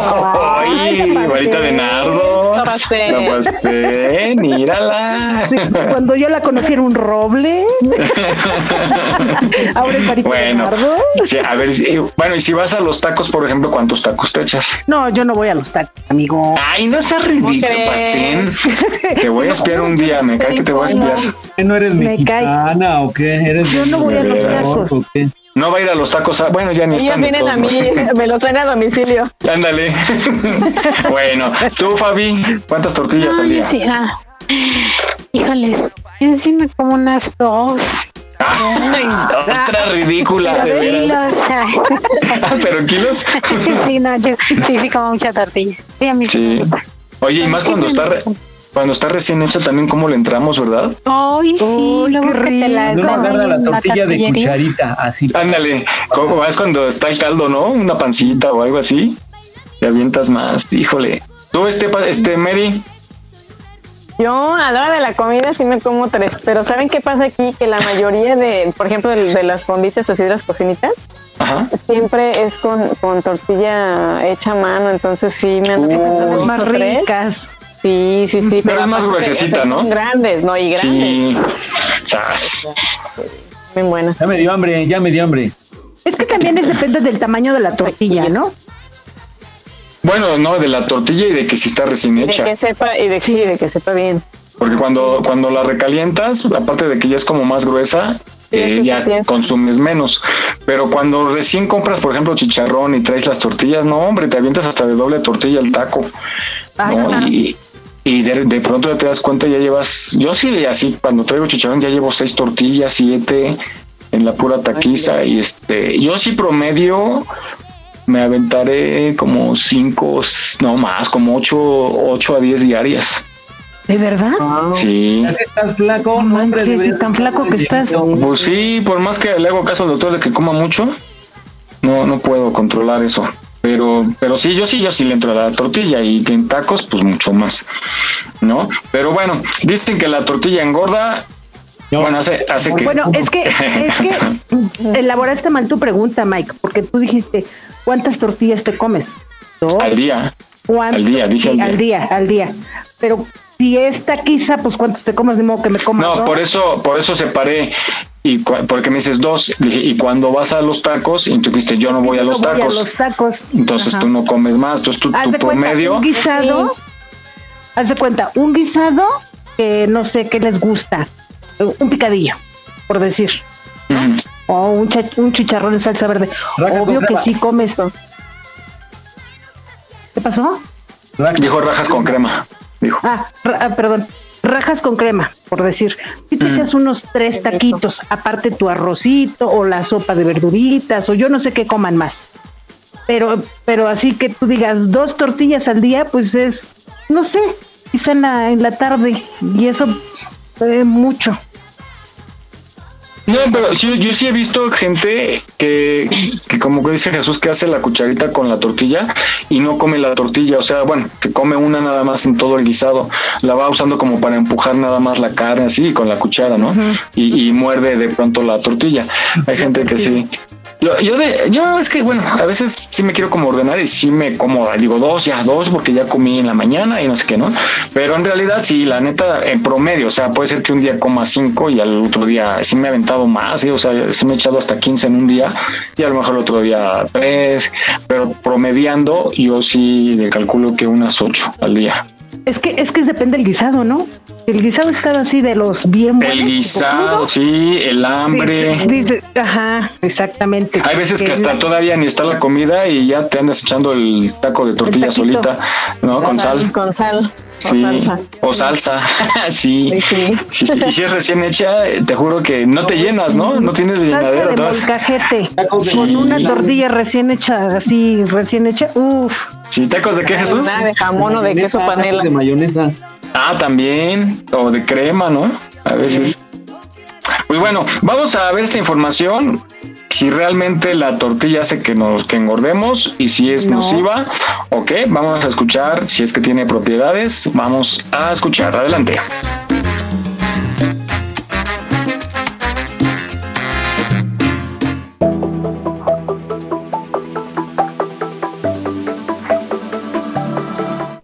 ¡Ay, varita de nardo! Pastén. La Pastén, mírala. Sí, cuando yo la conocí era un roble. Ahora es varita de Bueno, nardo. sí, a ver, si- bueno, y si vas a los tacos, por ejemplo, ¿cuántos tacos te echas? No, yo no voy a los tacos, amigo. Ay, no seas ridículo? Pastén. Te voy a espiar un día, me cae que te voy a espiar. ¿Qué no eres Me cae. mexicana o qué? ¿Eres Yo no voy a los de tacos. No va a ir a los tacos, a- bueno, ya ni Ellos están. de vienen a mí, me los traen a domicilio. Ándale. bueno, tú, Fabi, ¿cuántas tortillas No, al yo día? sí, ah. Híjoles, me como unas dos. Otra ridícula, de Pero veras. kilos. Pero kilos. sí, no, yo sí, sí como mucha tortilla. Sí, a mí sí. me Sí. gusta. Oye, y más cuando está re- cuando está recién hecha también cómo le entramos, ¿verdad? Ay, sí, luego que te la Uno dan agarra la tortilla de cucharita, así. Ándale, ¿cómo es cuando está el caldo, no? Una pancita o algo así. Te avientas más, híjole. Tú, este, pa- este, Mary, Yo a la hora de la comida sí me como tres, pero ¿saben qué pasa aquí? Que la mayoría de, por ejemplo, de, de las fonditas así de las cocinitas, Ajá. siempre es con, con tortilla hecha a mano, entonces sí me han Uh, más ricas. Sí, sí, sí. Pero es más gruesecita, ¿no? Grandes, ¿no? Y grandes. sí. Bien buenas. Ya me dio hambre, ya me dio hambre. Es que también es, depende del tamaño de la tortilla, ¿no? Bueno, no, de la tortilla y de que si está recién De hecha. que sepa, y de, sí, de que sepa bien. Porque cuando, cuando la recalientas, aparte de que ya es como más gruesa, eh, ya consumes menos. Pero cuando recién compras, por ejemplo, chicharrón y traes las tortillas, no, hombre, te avientas hasta de doble tortilla el taco. ¿no? Y, y de, de pronto ya te das cuenta, ya llevas, yo sí, así, cuando traigo chicharrón, ya llevo seis tortillas, siete en la pura taquiza. Y este, yo sí promedio, me aventaré como cinco, no más, como ocho, ocho a diez diarias. ¿De verdad? Sí. Estás flaco, hombre, y tan flaco que estás. Pues sí, por más que le hago caso al doctor de que coma mucho, no, no puedo controlar eso. Pero, pero sí, yo sí, yo sí le entro a la tortilla y que en tacos, pues mucho más, ¿no? Pero bueno, dicen que la tortilla engorda. Bueno, hace, hace que. Bueno, es que, es que elaboraste mal tu pregunta, Mike, porque tú dijiste, ¿cuántas tortillas te comes? Dos. al día. ¿Cuánto? Al día, dije Sí, al día. al día, Pero si es taquiza, pues ¿cuántos te comes? De modo que me coma No, por eso, por eso separé. Y porque me dices dos, dije, y cuando vas a los tacos, y tú dijiste, yo no voy a los No voy tacos. a los tacos. Entonces Ajá. tú no comes más. Entonces tu, Haz tu de cuenta, promedio. un guisado, haz de cuenta, un guisado que no sé qué les gusta, un picadillo, por decir, Mm. o un, cha- un chicharrón en salsa verde. Raja Obvio que sí comes. ¿Qué pasó? Dijo rajas con crema. Dijo. Ah, ra- ah, perdón. Rajas con crema, por decir. Si te Mm. echas unos tres taquitos, aparte tu arrocito o la sopa de verduritas o yo no sé qué coman más. Pero, pero así que tú digas dos tortillas al día, pues es, no sé, quizá en la, en la tarde y eso eh, mucho. No, pero sí, yo sí he visto gente que, que como que dice Jesús, que hace la cucharita con la tortilla y no come la tortilla. O sea, bueno, se come una nada más en todo el guisado. La va usando como para empujar nada más la carne así con la cuchara, ¿no? y, y muerde de pronto la tortilla. Hay gente que sí. Yo, yo, de, yo es que, bueno, a veces sí me quiero como ordenar y sí me como, digo dos, ya dos, porque ya comí en la mañana y no sé qué, ¿no? Pero en realidad sí, la neta, en promedio, o sea, puede ser que un día coma cinco y al otro día sí me he aventado más, ¿sí? o sea, sí me he echado hasta 15 en un día y a lo mejor el otro día tres, pero promediando yo sí le calculo que unas ocho al día. Es que, es que depende del guisado, ¿no? El guisado está así de los bien buenos. El guisado, sí, el hambre. Dice- ajá, exactamente. Hay veces que Que hasta el- todavía ni está la comida y ya te andas echando el taco de tortilla solita, ¿no? Con sal. Con sal. Sí, salsa. o salsa, sí. Sí, sí. Y si es recién hecha, te juro que no te llenas, ¿no? No tienes Salsa llenadera. de molcajete Sí. con una tortilla recién hecha, así recién hecha. Uf. Sí, ¿tacos de qué, Jesús? Nada de jamón o de queso panela. De mayonesa. Ah, también. O de crema, ¿no? A veces. Pues bueno, vamos a ver esta información. Si realmente la tortilla hace que nos que engordemos y si es No. nociva, ok, vamos a escuchar si es que tiene propiedades. Vamos a escuchar. Adelante.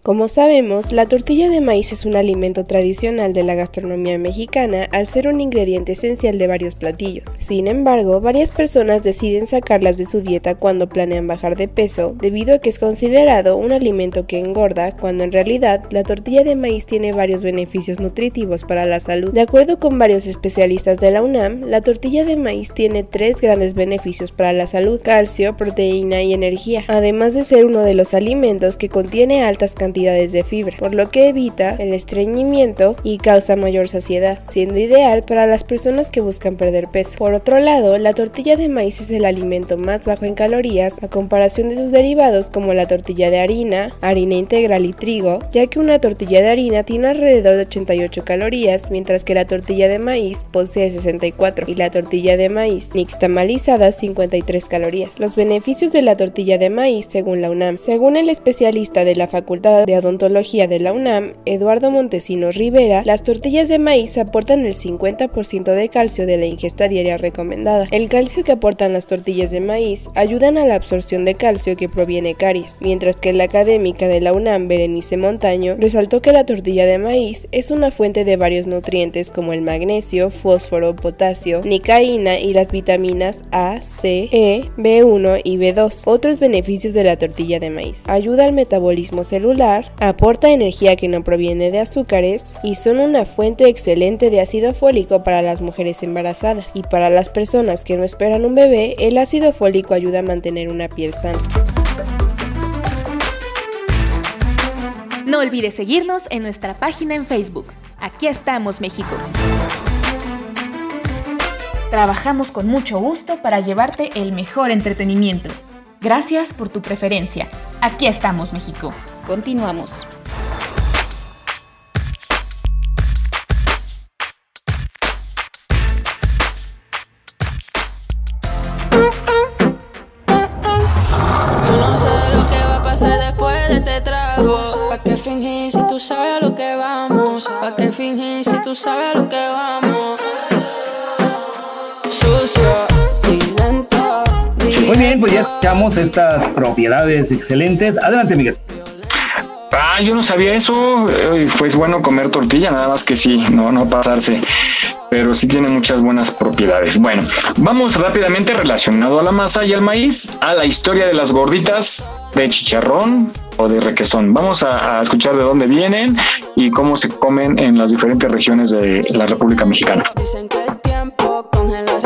Como sabemos, la tortilla de maíz es un alimento tradicional de la gastronomía mexicana al ser un ingrediente esencial de varios platillos. Sin embargo, varias personas deciden sacarlas de su dieta cuando planean bajar de peso debido a que es considerado un alimento que engorda cuando en realidad la tortilla de maíz tiene varios beneficios nutritivos para la salud. De acuerdo con varios especialistas de la UNAM, la tortilla de maíz tiene tres grandes beneficios para la salud, calcio, proteína y energía, además de ser uno de los alimentos que contiene altas cantidades de fibra, por lo que evita el estreñimiento y causa mayor saciedad, siendo ideal para las personas que buscan perder peso. Por otro lado, la tortilla de maíz es el alimento más bajo en calorías a comparación de sus derivados como la tortilla de harina, harina integral y trigo, ya que una tortilla de harina tiene alrededor de 88 calorías, mientras que la tortilla de maíz posee 64 y la tortilla de maíz nixtamalizada 53 calorías. Los beneficios de la tortilla de maíz según la UNAM. Según el especialista de la Facultad de Odontología de la UNAM, Eduardo Montesinos Rivera, las tortillas de maíz aportan el 50% de calcio de la ingesta diaria recomendada. El calcio que aportan las tortillas de maíz ayudan a la absorción de calcio que proviene caries, mientras que la académica de la UNAM, Berenice Montaño, resaltó que la tortilla de maíz es una fuente de varios nutrientes como el magnesio, fósforo, potasio, nicaína y las vitaminas A, C, E, B1 y B2. Otros beneficios de la tortilla de maíz. Ayuda al metabolismo celular, aporta energía que no proviene de azúcares y son una fuente excelente de ácido fólico para las mujeres embarazadas. Y para las personas que no esperan un bebé, el ácido fólico ayuda a mantener una piel sana. No olvides seguirnos en nuestra página en Facebook. Aquí estamos, México. Trabajamos con mucho gusto para llevarte el mejor entretenimiento. Gracias por tu preferencia. Aquí estamos, México. Continuamos. Yo no sé lo que va a pasar después de este trago. ¿Pa' qué fingir si tú sabes a lo que vamos? ¿Pa' qué fingir si tú sabes a lo que vamos? Sucio y lento. Muy bien, pues ya escuchamos estas propiedades excelentes. Adelante, Miguel. Ah, yo no sabía eso. Eh, Pues bueno comer tortilla, nada más que sí, no, no pasarse. Pero sí tiene muchas buenas propiedades. Bueno, vamos rápidamente relacionado a la masa y al maíz, a la historia de las gorditas de chicharrón o de requesón. Vamos a, escuchar de dónde vienen y cómo se comen en las diferentes regiones de la República Mexicana. Dicen que el tiempo congela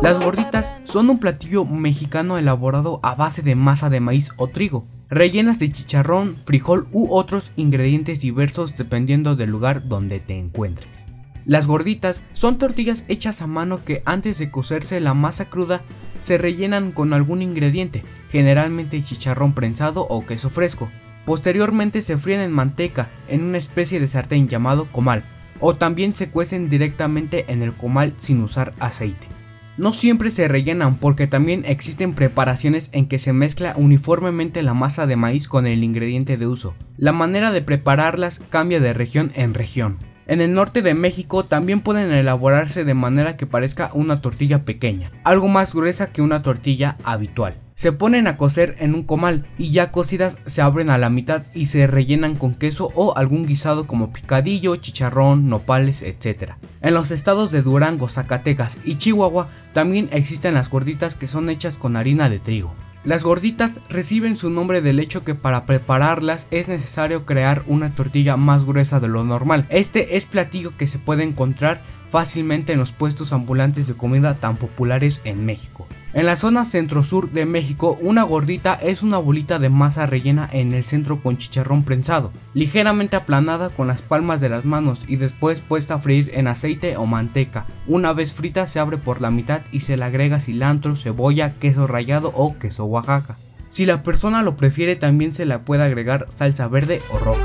Las gorditas son un platillo mexicano elaborado a base de masa de maíz o trigo, rellenas de chicharrón, frijol u otros ingredientes diversos dependiendo del lugar donde te encuentres. Las gorditas son tortillas hechas a mano que antes de cocerse la masa cruda se rellenan con algún ingrediente, generalmente chicharrón prensado o queso fresco. Posteriormente se fríen en manteca en una especie de sartén llamado comal, o también se cuecen directamente en el comal sin usar aceite. No siempre se rellenan porque también existen preparaciones en que se mezcla uniformemente la masa de maíz con el ingrediente de uso. La manera de prepararlas cambia de región en región. En el norte de México también pueden elaborarse de manera que parezca una tortilla pequeña, algo más gruesa que una tortilla habitual. Se ponen a cocer en un comal y ya cocidas se abren a la mitad y se rellenan con queso o algún guisado como picadillo, chicharrón, nopales, etc. En los estados de Durango, Zacatecas y Chihuahua también existen las gorditas que son hechas con harina de trigo. Las gorditas reciben su nombre del hecho que para prepararlas es necesario crear una tortilla más gruesa de lo normal. Este es platillo que se puede encontrar fácilmente en los puestos ambulantes de comida tan populares en México. En la zona centro-sur de México, una gordita es una bolita de masa rellena en el centro con chicharrón prensado, ligeramente aplanada con las palmas de las manos y después puesta a freír en aceite o manteca. Una vez frita se abre por la mitad y se le agrega cilantro, cebolla, queso rallado o queso Oaxaca. Si la persona lo prefiere también se le puede agregar salsa verde o roja.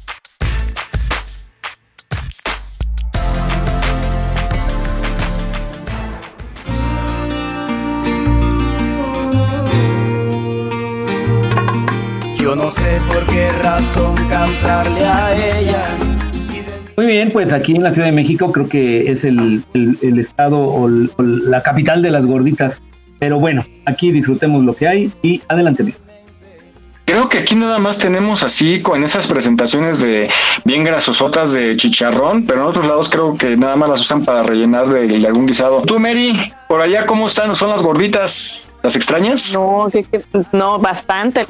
No sé por qué razón cantarle a ella. Muy bien, pues aquí en la Ciudad de México creo que es el, el- el estado o, el- o la capital de las gorditas. Pero bueno, aquí disfrutemos lo que hay y adelante. Creo que aquí nada más tenemos así con esas presentaciones de bien grasosotas de chicharrón, pero en otros lados creo que nada más las usan para rellenar de, de algún guisado. Tú, Mary, por allá, ¿cómo están? ¿Son las gorditas? ¿Las extrañas? No, que- que- no, bastante.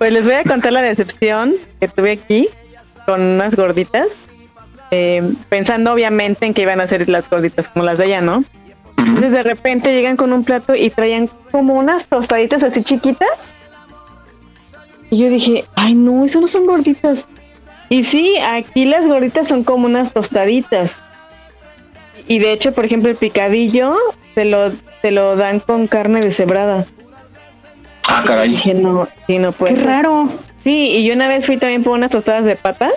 Pues les voy a contar la decepción que tuve aquí con unas gorditas, eh, pensando obviamente en que iban a ser las gorditas como las de allá, ¿no? Entonces de repente llegan con un plato y traían como unas tostaditas así chiquitas. Y yo dije, ay no, eso no son gorditas. Y sí, aquí las gorditas son como unas tostaditas. Y de hecho, por ejemplo, el picadillo te lo, te lo dan con carne deshebrada. Ah, caray. Dije, no, sí, no puede. Qué ser. raro. Sí, y yo una vez fui también por unas tostadas de pata,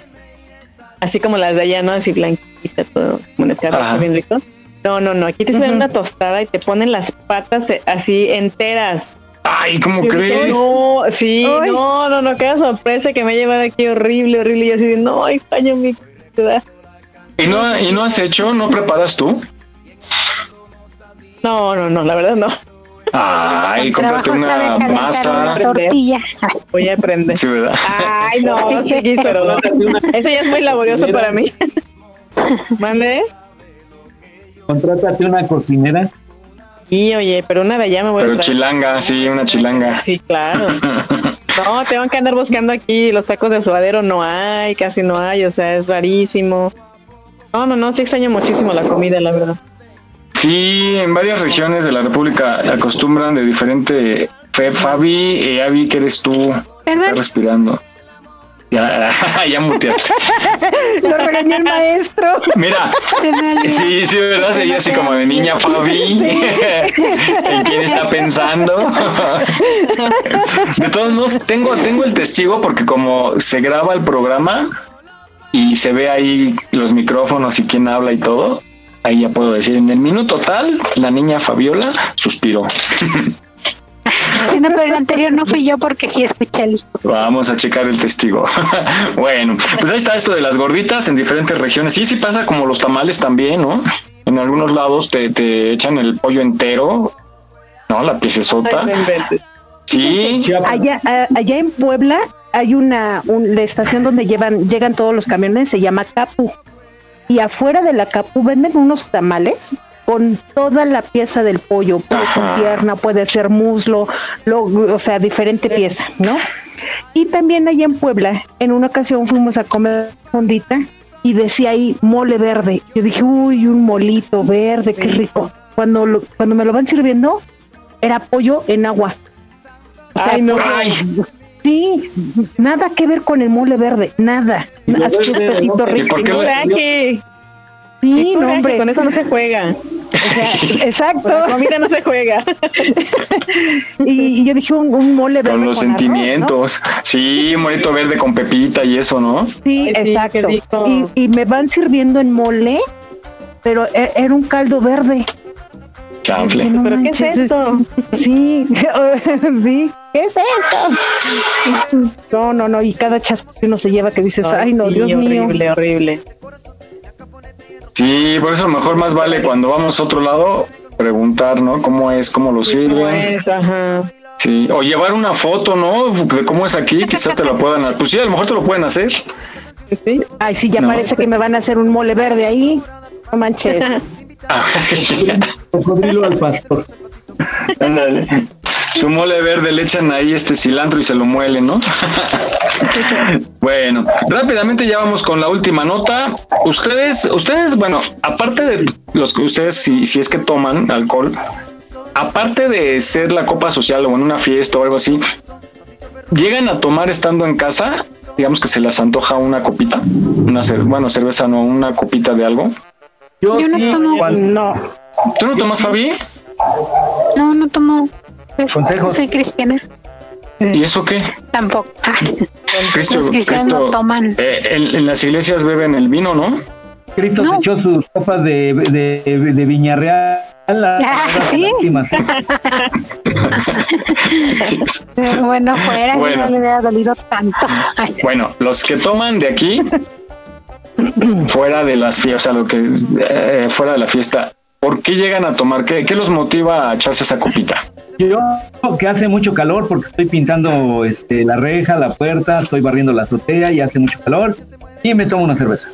así como las de allá, ¿no? Así blanquita, todo, como un escarabajo Ajá. bien rico. No, no, no, aquí te Ujú. una tostada y te ponen las patas eh, así enteras. Ay, ¿cómo Yo crees? No, sí, Ay. no, no, no, qué sorpresa que me ha llevado aquí horrible, horrible. Y yo así de, no, extraño mi ciudad. ¿Y no, ¿Y no has hecho? ¿No preparas tú? No, no, no, la verdad no. Ay, cómprate una masa. una tortilla. Voy a aprender. Sí, ¿verdad? Ay, no, sí, pero eso ya es muy laborioso para mí. ¿Mande? Contrátate una cocinera. Sí, oye, pero una de allá me voy a Pero chilanga, sí, una chilanga. Sí, claro. No, tengo que andar buscando aquí los tacos de suadero, no hay, casi no hay, o sea, es rarísimo. No, no, no, sí extraño muchísimo la comida, la verdad. Sí, en varias regiones de la República acostumbran de diferente fe. Fabi, eh, Avi, que eres tú? Estás respirando. Ya, ya muteaste. Lo regañó el maestro. Mira, sí, sí, ¿verdad? Sería así como de niña Fabi. ¿En quién está pensando? De todos modos, tengo, tengo el testigo porque como se graba el programa y se ve ahí los micrófonos y quién habla y todo, ahí ya puedo decir, en el minuto tal, la niña Fabiola suspiró. Sí, no, pero el anterior no fui yo porque sí escuché el. Vamos a checar el testigo. bueno, pues ahí está esto de las gorditas en diferentes regiones. Sí, sí pasa como los tamales también, ¿no? En algunos lados te, te echan el pollo entero, ¿no? La piecesota. Sí. Allá, a- allá en Puebla hay una un- la estación donde llevan llegan todos los camiones, se llama Capu. Y afuera de la Capu venden unos tamales con toda la pieza del pollo, puede ser pierna, puede ser muslo, lo- o sea, diferente pieza, ¿no? Y también allá en Puebla, en una ocasión fuimos a comer fondita y decía ahí mole verde. Yo dije, uy, un molito verde, qué rico. Cuando, lo- cuando me lo van sirviendo, era pollo en agua. O sea, Ay, no. pollo- Sí, nada que ver con el mole verde, nada. ¿no? ¿Y rico. por qué Coraje. Sí, no, hombre. Con eso no se juega. Exacto. Con la comida no se juega. Y, y yo dije un, un mole verde. Con los arroz, ¿no? sentimientos. Sí, molito verde con pepita y eso, ¿no? Sí, Ay, sí, exacto. rico. Y, y me van sirviendo en mole, pero e- era un caldo verde. Chanfle. No ¿Pero qué es manches, esto? Sí, sí. ¿Qué es esto? No, no, no. Y cada chasco que uno se lleva que dices, ay, no, sí, Dios mío. horrible, horrible. Sí, por eso mejor más vale cuando vamos a otro lado preguntar, ¿no? ¿Cómo es? ¿Cómo lo sirven? Pues, ajá. Sí, o llevar una foto, ¿no? De cómo es aquí, quizás te la puedan... Pues sí, a lo mejor te lo pueden hacer. Ay, sí, ya No. parece que me van a hacer un mole verde ahí. No manches. Ah, Cocodrilo al pastor. Ándale. Su mole verde le echan ahí este cilantro y se lo muelen, ¿no? bueno, rápidamente ya vamos con la última nota. Ustedes, ustedes, bueno, aparte de los que ustedes, si, si es que toman alcohol, aparte de ser la copa social o en una fiesta o algo así, llegan a tomar estando en casa, digamos que se les antoja una copita, una cer- bueno, cerveza no, una copita de algo. Yo, Yo no sí, tomo. No. ¿Tú no tomas, Fabi? No, no tomo. Consejos. Soy cristiana. ¿Y eso qué? Tampoco. Cristo, Los cristianos Cristo, no toman. eh, en, en las iglesias beben el vino, ¿no? Cristo No. se echó sus copas de, de, de Viñarreal. a- Ah, a- ¿sí? Pero bueno, fuera, Bueno. no le hubiera dolido tanto. Ay, Bueno, los que toman de aquí, fuera de las fiestas, o sea, lo que eh, fuera de la fiesta, ¿por qué llegan a tomar? ¿Qué, qué los motiva a echarse esa copita? Yo que hace mucho calor porque estoy pintando este, la reja, la puerta, estoy barriendo la azotea y hace mucho calor y me tomo una cerveza.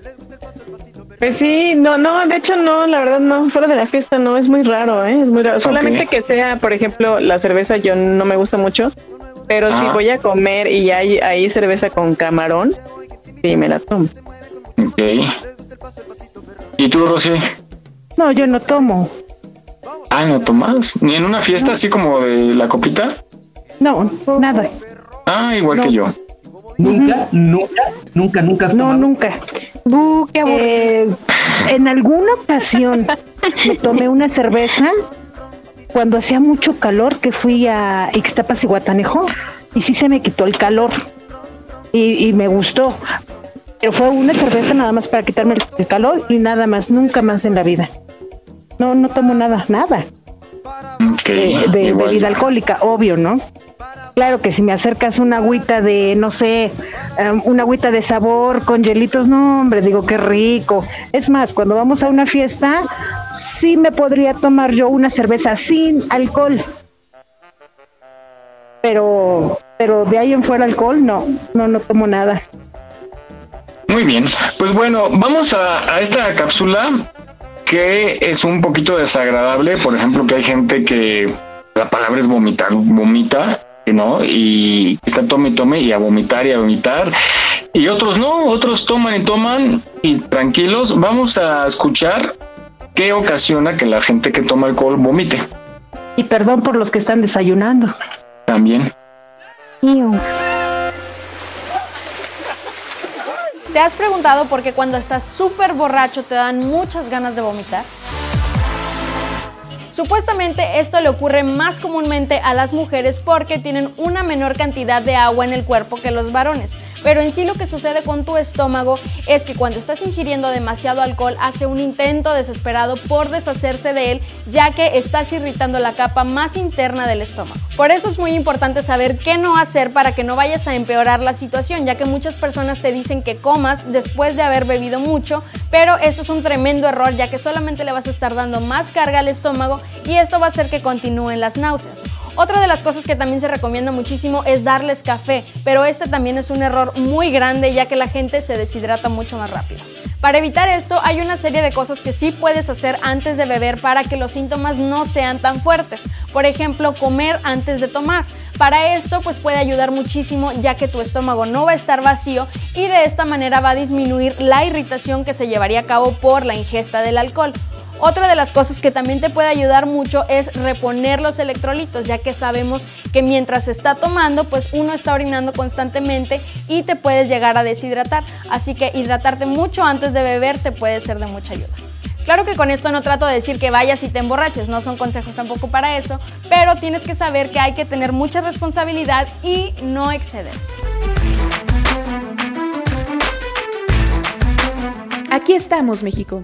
Pues sí, no, no, de hecho no, la verdad no, fuera de la fiesta no, es muy raro, ¿eh? Es muy raro. Solamente que sea, por ejemplo, la cerveza yo no me gusta mucho, pero si voy a comer y hay, hay cerveza con camarón, sí me la tomo. ¿Y tú, Rosy? No, yo no tomo. Ah, ¿no tomas? ¿Ni en una fiesta así como de la copita? No, nada. Ah, igual que yo. Nunca, nunca, nunca, nunca has No, nunca. Eh, en alguna ocasión me tomé una cerveza cuando hacía mucho calor que fui a Ixtapas y Guatanejo y sí se me quitó el calor y, y me gustó. Pero fue una cerveza nada más para quitarme el, calor y nada más, nunca más en la vida. No, no tomo nada, nada de, de bebida alcohólica, obvio, ¿no? Claro que si me acercas una agüita de, no sé, um, una agüita de sabor con hielitos, no, hombre, digo, qué rico. Es más, cuando vamos a una fiesta, sí me podría tomar yo una cerveza sin alcohol. Pero, pero de ahí en fuera alcohol, no, no, no tomo nada. Muy bien, pues bueno, vamos a, a esta cápsula que es un poquito desagradable. Por ejemplo, que hay gente que la palabra es vomitar, vomita, ¿no? Y está tome y tome y a vomitar y a vomitar. Y otros no, otros toman y toman y tranquilos. Vamos a escuchar qué ocasiona que la gente que toma alcohol vomite. Y perdón por los que están desayunando. También. ¿Te has preguntado por qué cuando estás súper borracho te dan muchas ganas de vomitar? Supuestamente esto le ocurre más comúnmente a las mujeres porque tienen una menor cantidad de agua en el cuerpo que los varones. Pero en sí lo que sucede con tu estómago es que cuando estás ingiriendo demasiado alcohol hace un intento desesperado por deshacerse de él ya que estás irritando la capa más interna del estómago. Por eso es muy importante saber qué no hacer para que no vayas a empeorar la situación ya que muchas personas te dicen que comas después de haber bebido mucho, pero esto es un tremendo error ya que solamente le vas a estar dando más carga al estómago y esto va a hacer que continúen las náuseas. Otra de las cosas que también se recomienda muchísimo es darles café, pero este también es un error muy grande ya que la gente se deshidrata mucho más rápido. Para evitar esto hay una serie de cosas que sí puedes hacer antes de beber para que los síntomas no sean tan fuertes. Por ejemplo, comer antes de tomar. Para esto pues puede ayudar muchísimo ya que tu estómago no va a estar vacío y de esta manera va a disminuir la irritación que se llevaría a cabo por la ingesta del alcohol. Otra de las cosas que también te puede ayudar mucho es reponer los electrolitos, ya que sabemos que mientras se está tomando, pues uno está orinando constantemente y te puedes llegar a deshidratar. Así que hidratarte mucho antes de beber te puede ser de mucha ayuda. Claro que con esto no trato de decir que vayas y te emborraches, no son consejos tampoco para eso, pero tienes que saber que hay que tener mucha responsabilidad y no excederse. Aquí estamos, México.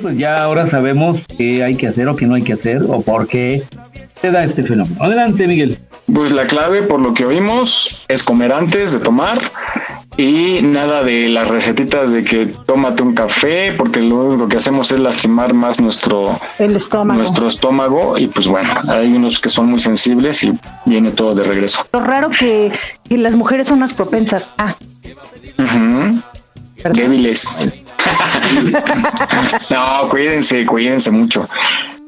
Pues ya ahora sabemos qué hay que hacer o qué no hay que hacer o por qué se da este fenómeno. Adelante, Miguel. Pues la clave, por lo que oímos, es comer antes de tomar y nada de las recetitas de que tómate un café, porque lo único que hacemos es lastimar más nuestro, El estómago. nuestro estómago y pues bueno, hay unos que son muy sensibles y viene todo de regreso. Lo raro que, que las mujeres son más propensas a. Débiles. no, cuídense, cuídense mucho.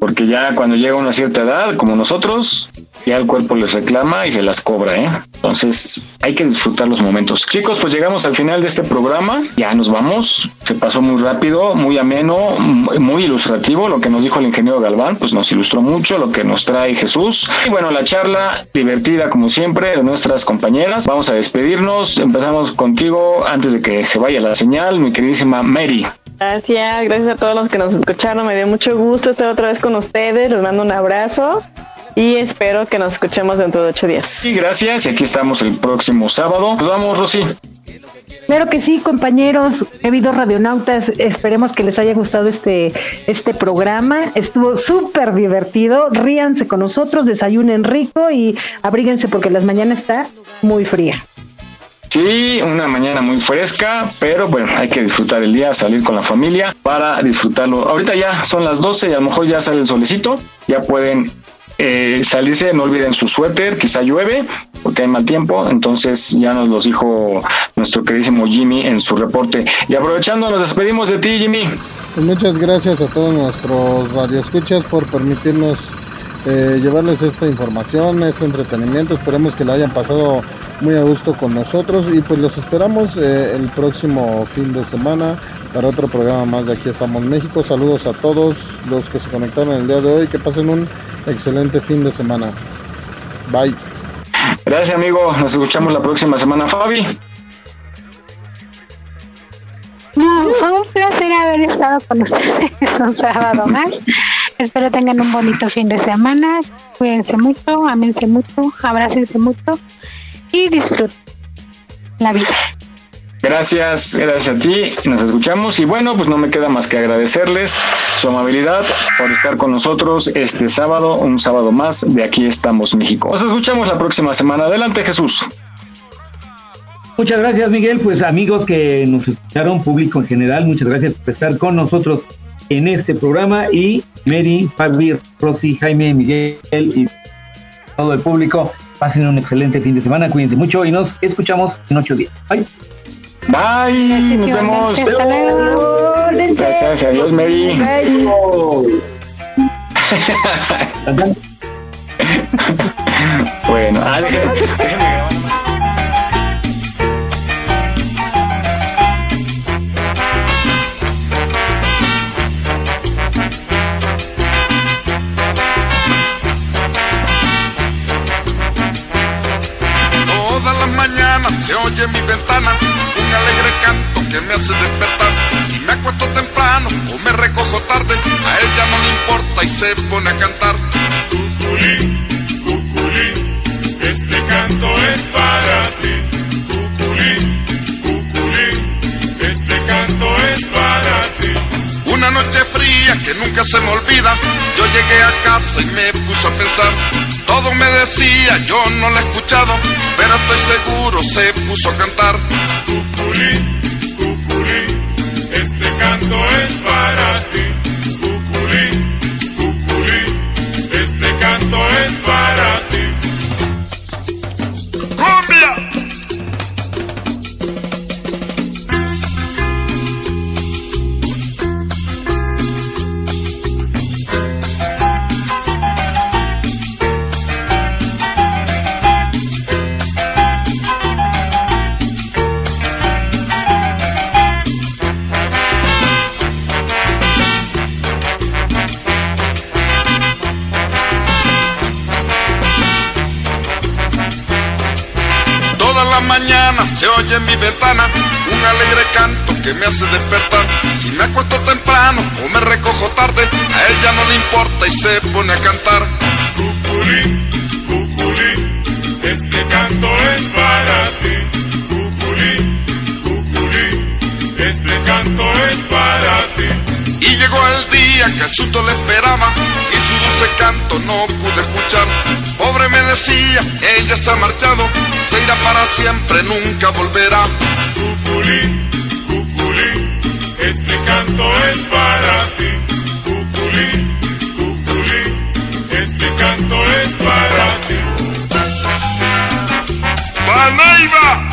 Porque ya cuando llega una cierta edad, como nosotros, ya el cuerpo les reclama y se las cobra, ¿eh? Entonces hay que disfrutar los momentos. Chicos, pues llegamos al final de este programa. Ya nos vamos. Se pasó muy rápido, muy ameno, muy ilustrativo. Lo que nos dijo el ingeniero Galván, pues nos ilustró mucho lo que nos trae Jesús. Y bueno, la charla divertida como siempre de nuestras compañeras. Vamos a despedirnos. Empezamos contigo antes de que se vaya la señal, mi queridísima Mary. Gracias, gracias a todos los que nos escucharon. Me dio mucho gusto estar otra vez con ustedes. Les mando un abrazo. y espero que nos escuchemos dentro de ocho días. Sí, gracias. Y aquí estamos el próximo sábado. Nos vamos, Rosy. Claro que sí, compañeros, queridos radionautas, esperemos que les haya gustado este, este programa. Estuvo súper divertido. Ríanse con nosotros, desayunen rico y abríguense porque las mañanas está muy fría. Sí, una mañana muy fresca, pero bueno, hay que disfrutar el día, salir con la familia para disfrutarlo. Ahorita ya son las 12 y a lo mejor ya sale el solecito, ya pueden eh, salirse, no olviden su suéter, quizá llueve porque hay mal tiempo, entonces ya nos los dijo nuestro queridísimo Jimmy en su reporte. Y aprovechando, nos despedimos de ti, Jimmy. Pues muchas gracias a todos nuestros radioescuchas por permitirnos eh, llevarles esta información, este entretenimiento. Esperemos que la hayan pasado muy a gusto con nosotros y pues los esperamos eh, el próximo fin de semana para otro programa más de Aquí estamos México. Saludos a todos los que se conectaron el día de hoy. Que pasen un excelente fin de semana. Bye. Gracias, amigo. Nos escuchamos la próxima semana, Fabi. No, fue un placer haber estado con ustedes un sábado más. Espero tengan un bonito fin de semana. Cuídense mucho, amense mucho, abrácense mucho y disfruten la vida. Gracias, gracias a ti. Nos escuchamos y bueno, pues no me queda más que agradecerles su amabilidad por estar con nosotros este sábado, un sábado más de Aquí estamos México. Nos escuchamos la próxima semana. Adelante, Jesús. Muchas gracias, Miguel. Pues amigos que nos escucharon, público en general, muchas gracias por estar con nosotros en este programa. Y Mary, Fabi, Rosy, Jaime, Miguel y todo el público, pasen un excelente fin de semana. Cuídense mucho y nos escuchamos en ocho días. Bye. Bye, nos vemos. Hasta luego. Gracias, adiós, Mary. bueno, ah, se oye en mi ventana un alegre canto que me hace despertar. Si me acuesto temprano o me recojo tarde, a ella no le importa y se pone a cantar. Cuculín, cuculín, este canto es para ti. Cuculín, cuculín, este canto es para ti. Una noche fría que nunca se me olvida, yo llegué a casa y me puse a pensar. Todo me decía, yo no lo he escuchado, pero estoy seguro se puso a cantar. Cuculín, cuculín, este canto es para ti. Mañanas se oye en mi ventana un alegre canto que me hace despertar. Si me acuesto temprano o me recojo tarde, a ella no le importa y se pone a cantar. Cuculín, cuculín, este canto es para ti. Cuculín, cuculín, este canto es para ti. Día que el susto le esperaba y su dulce canto no pude escuchar. Pobre me decía, ella se ha marchado, se irá para siempre, nunca volverá. Cuculín, cuculín, este canto es para ti. Cuculín, cuculín, este canto es para ti. ¡Paneiva!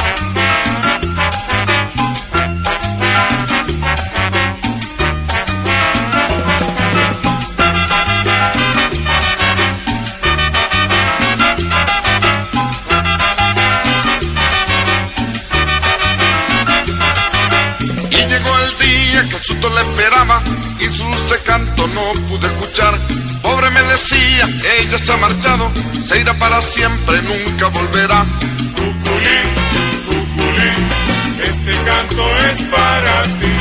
Decía, ella se ha marchado, se irá para siempre, nunca volverá. Cuculín, cuculín, este canto es para ti.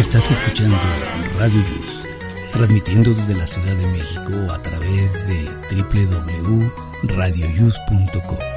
Estás escuchando Radio Yus, transmitiendo desde la Ciudad de México a través de www.radioyus.com.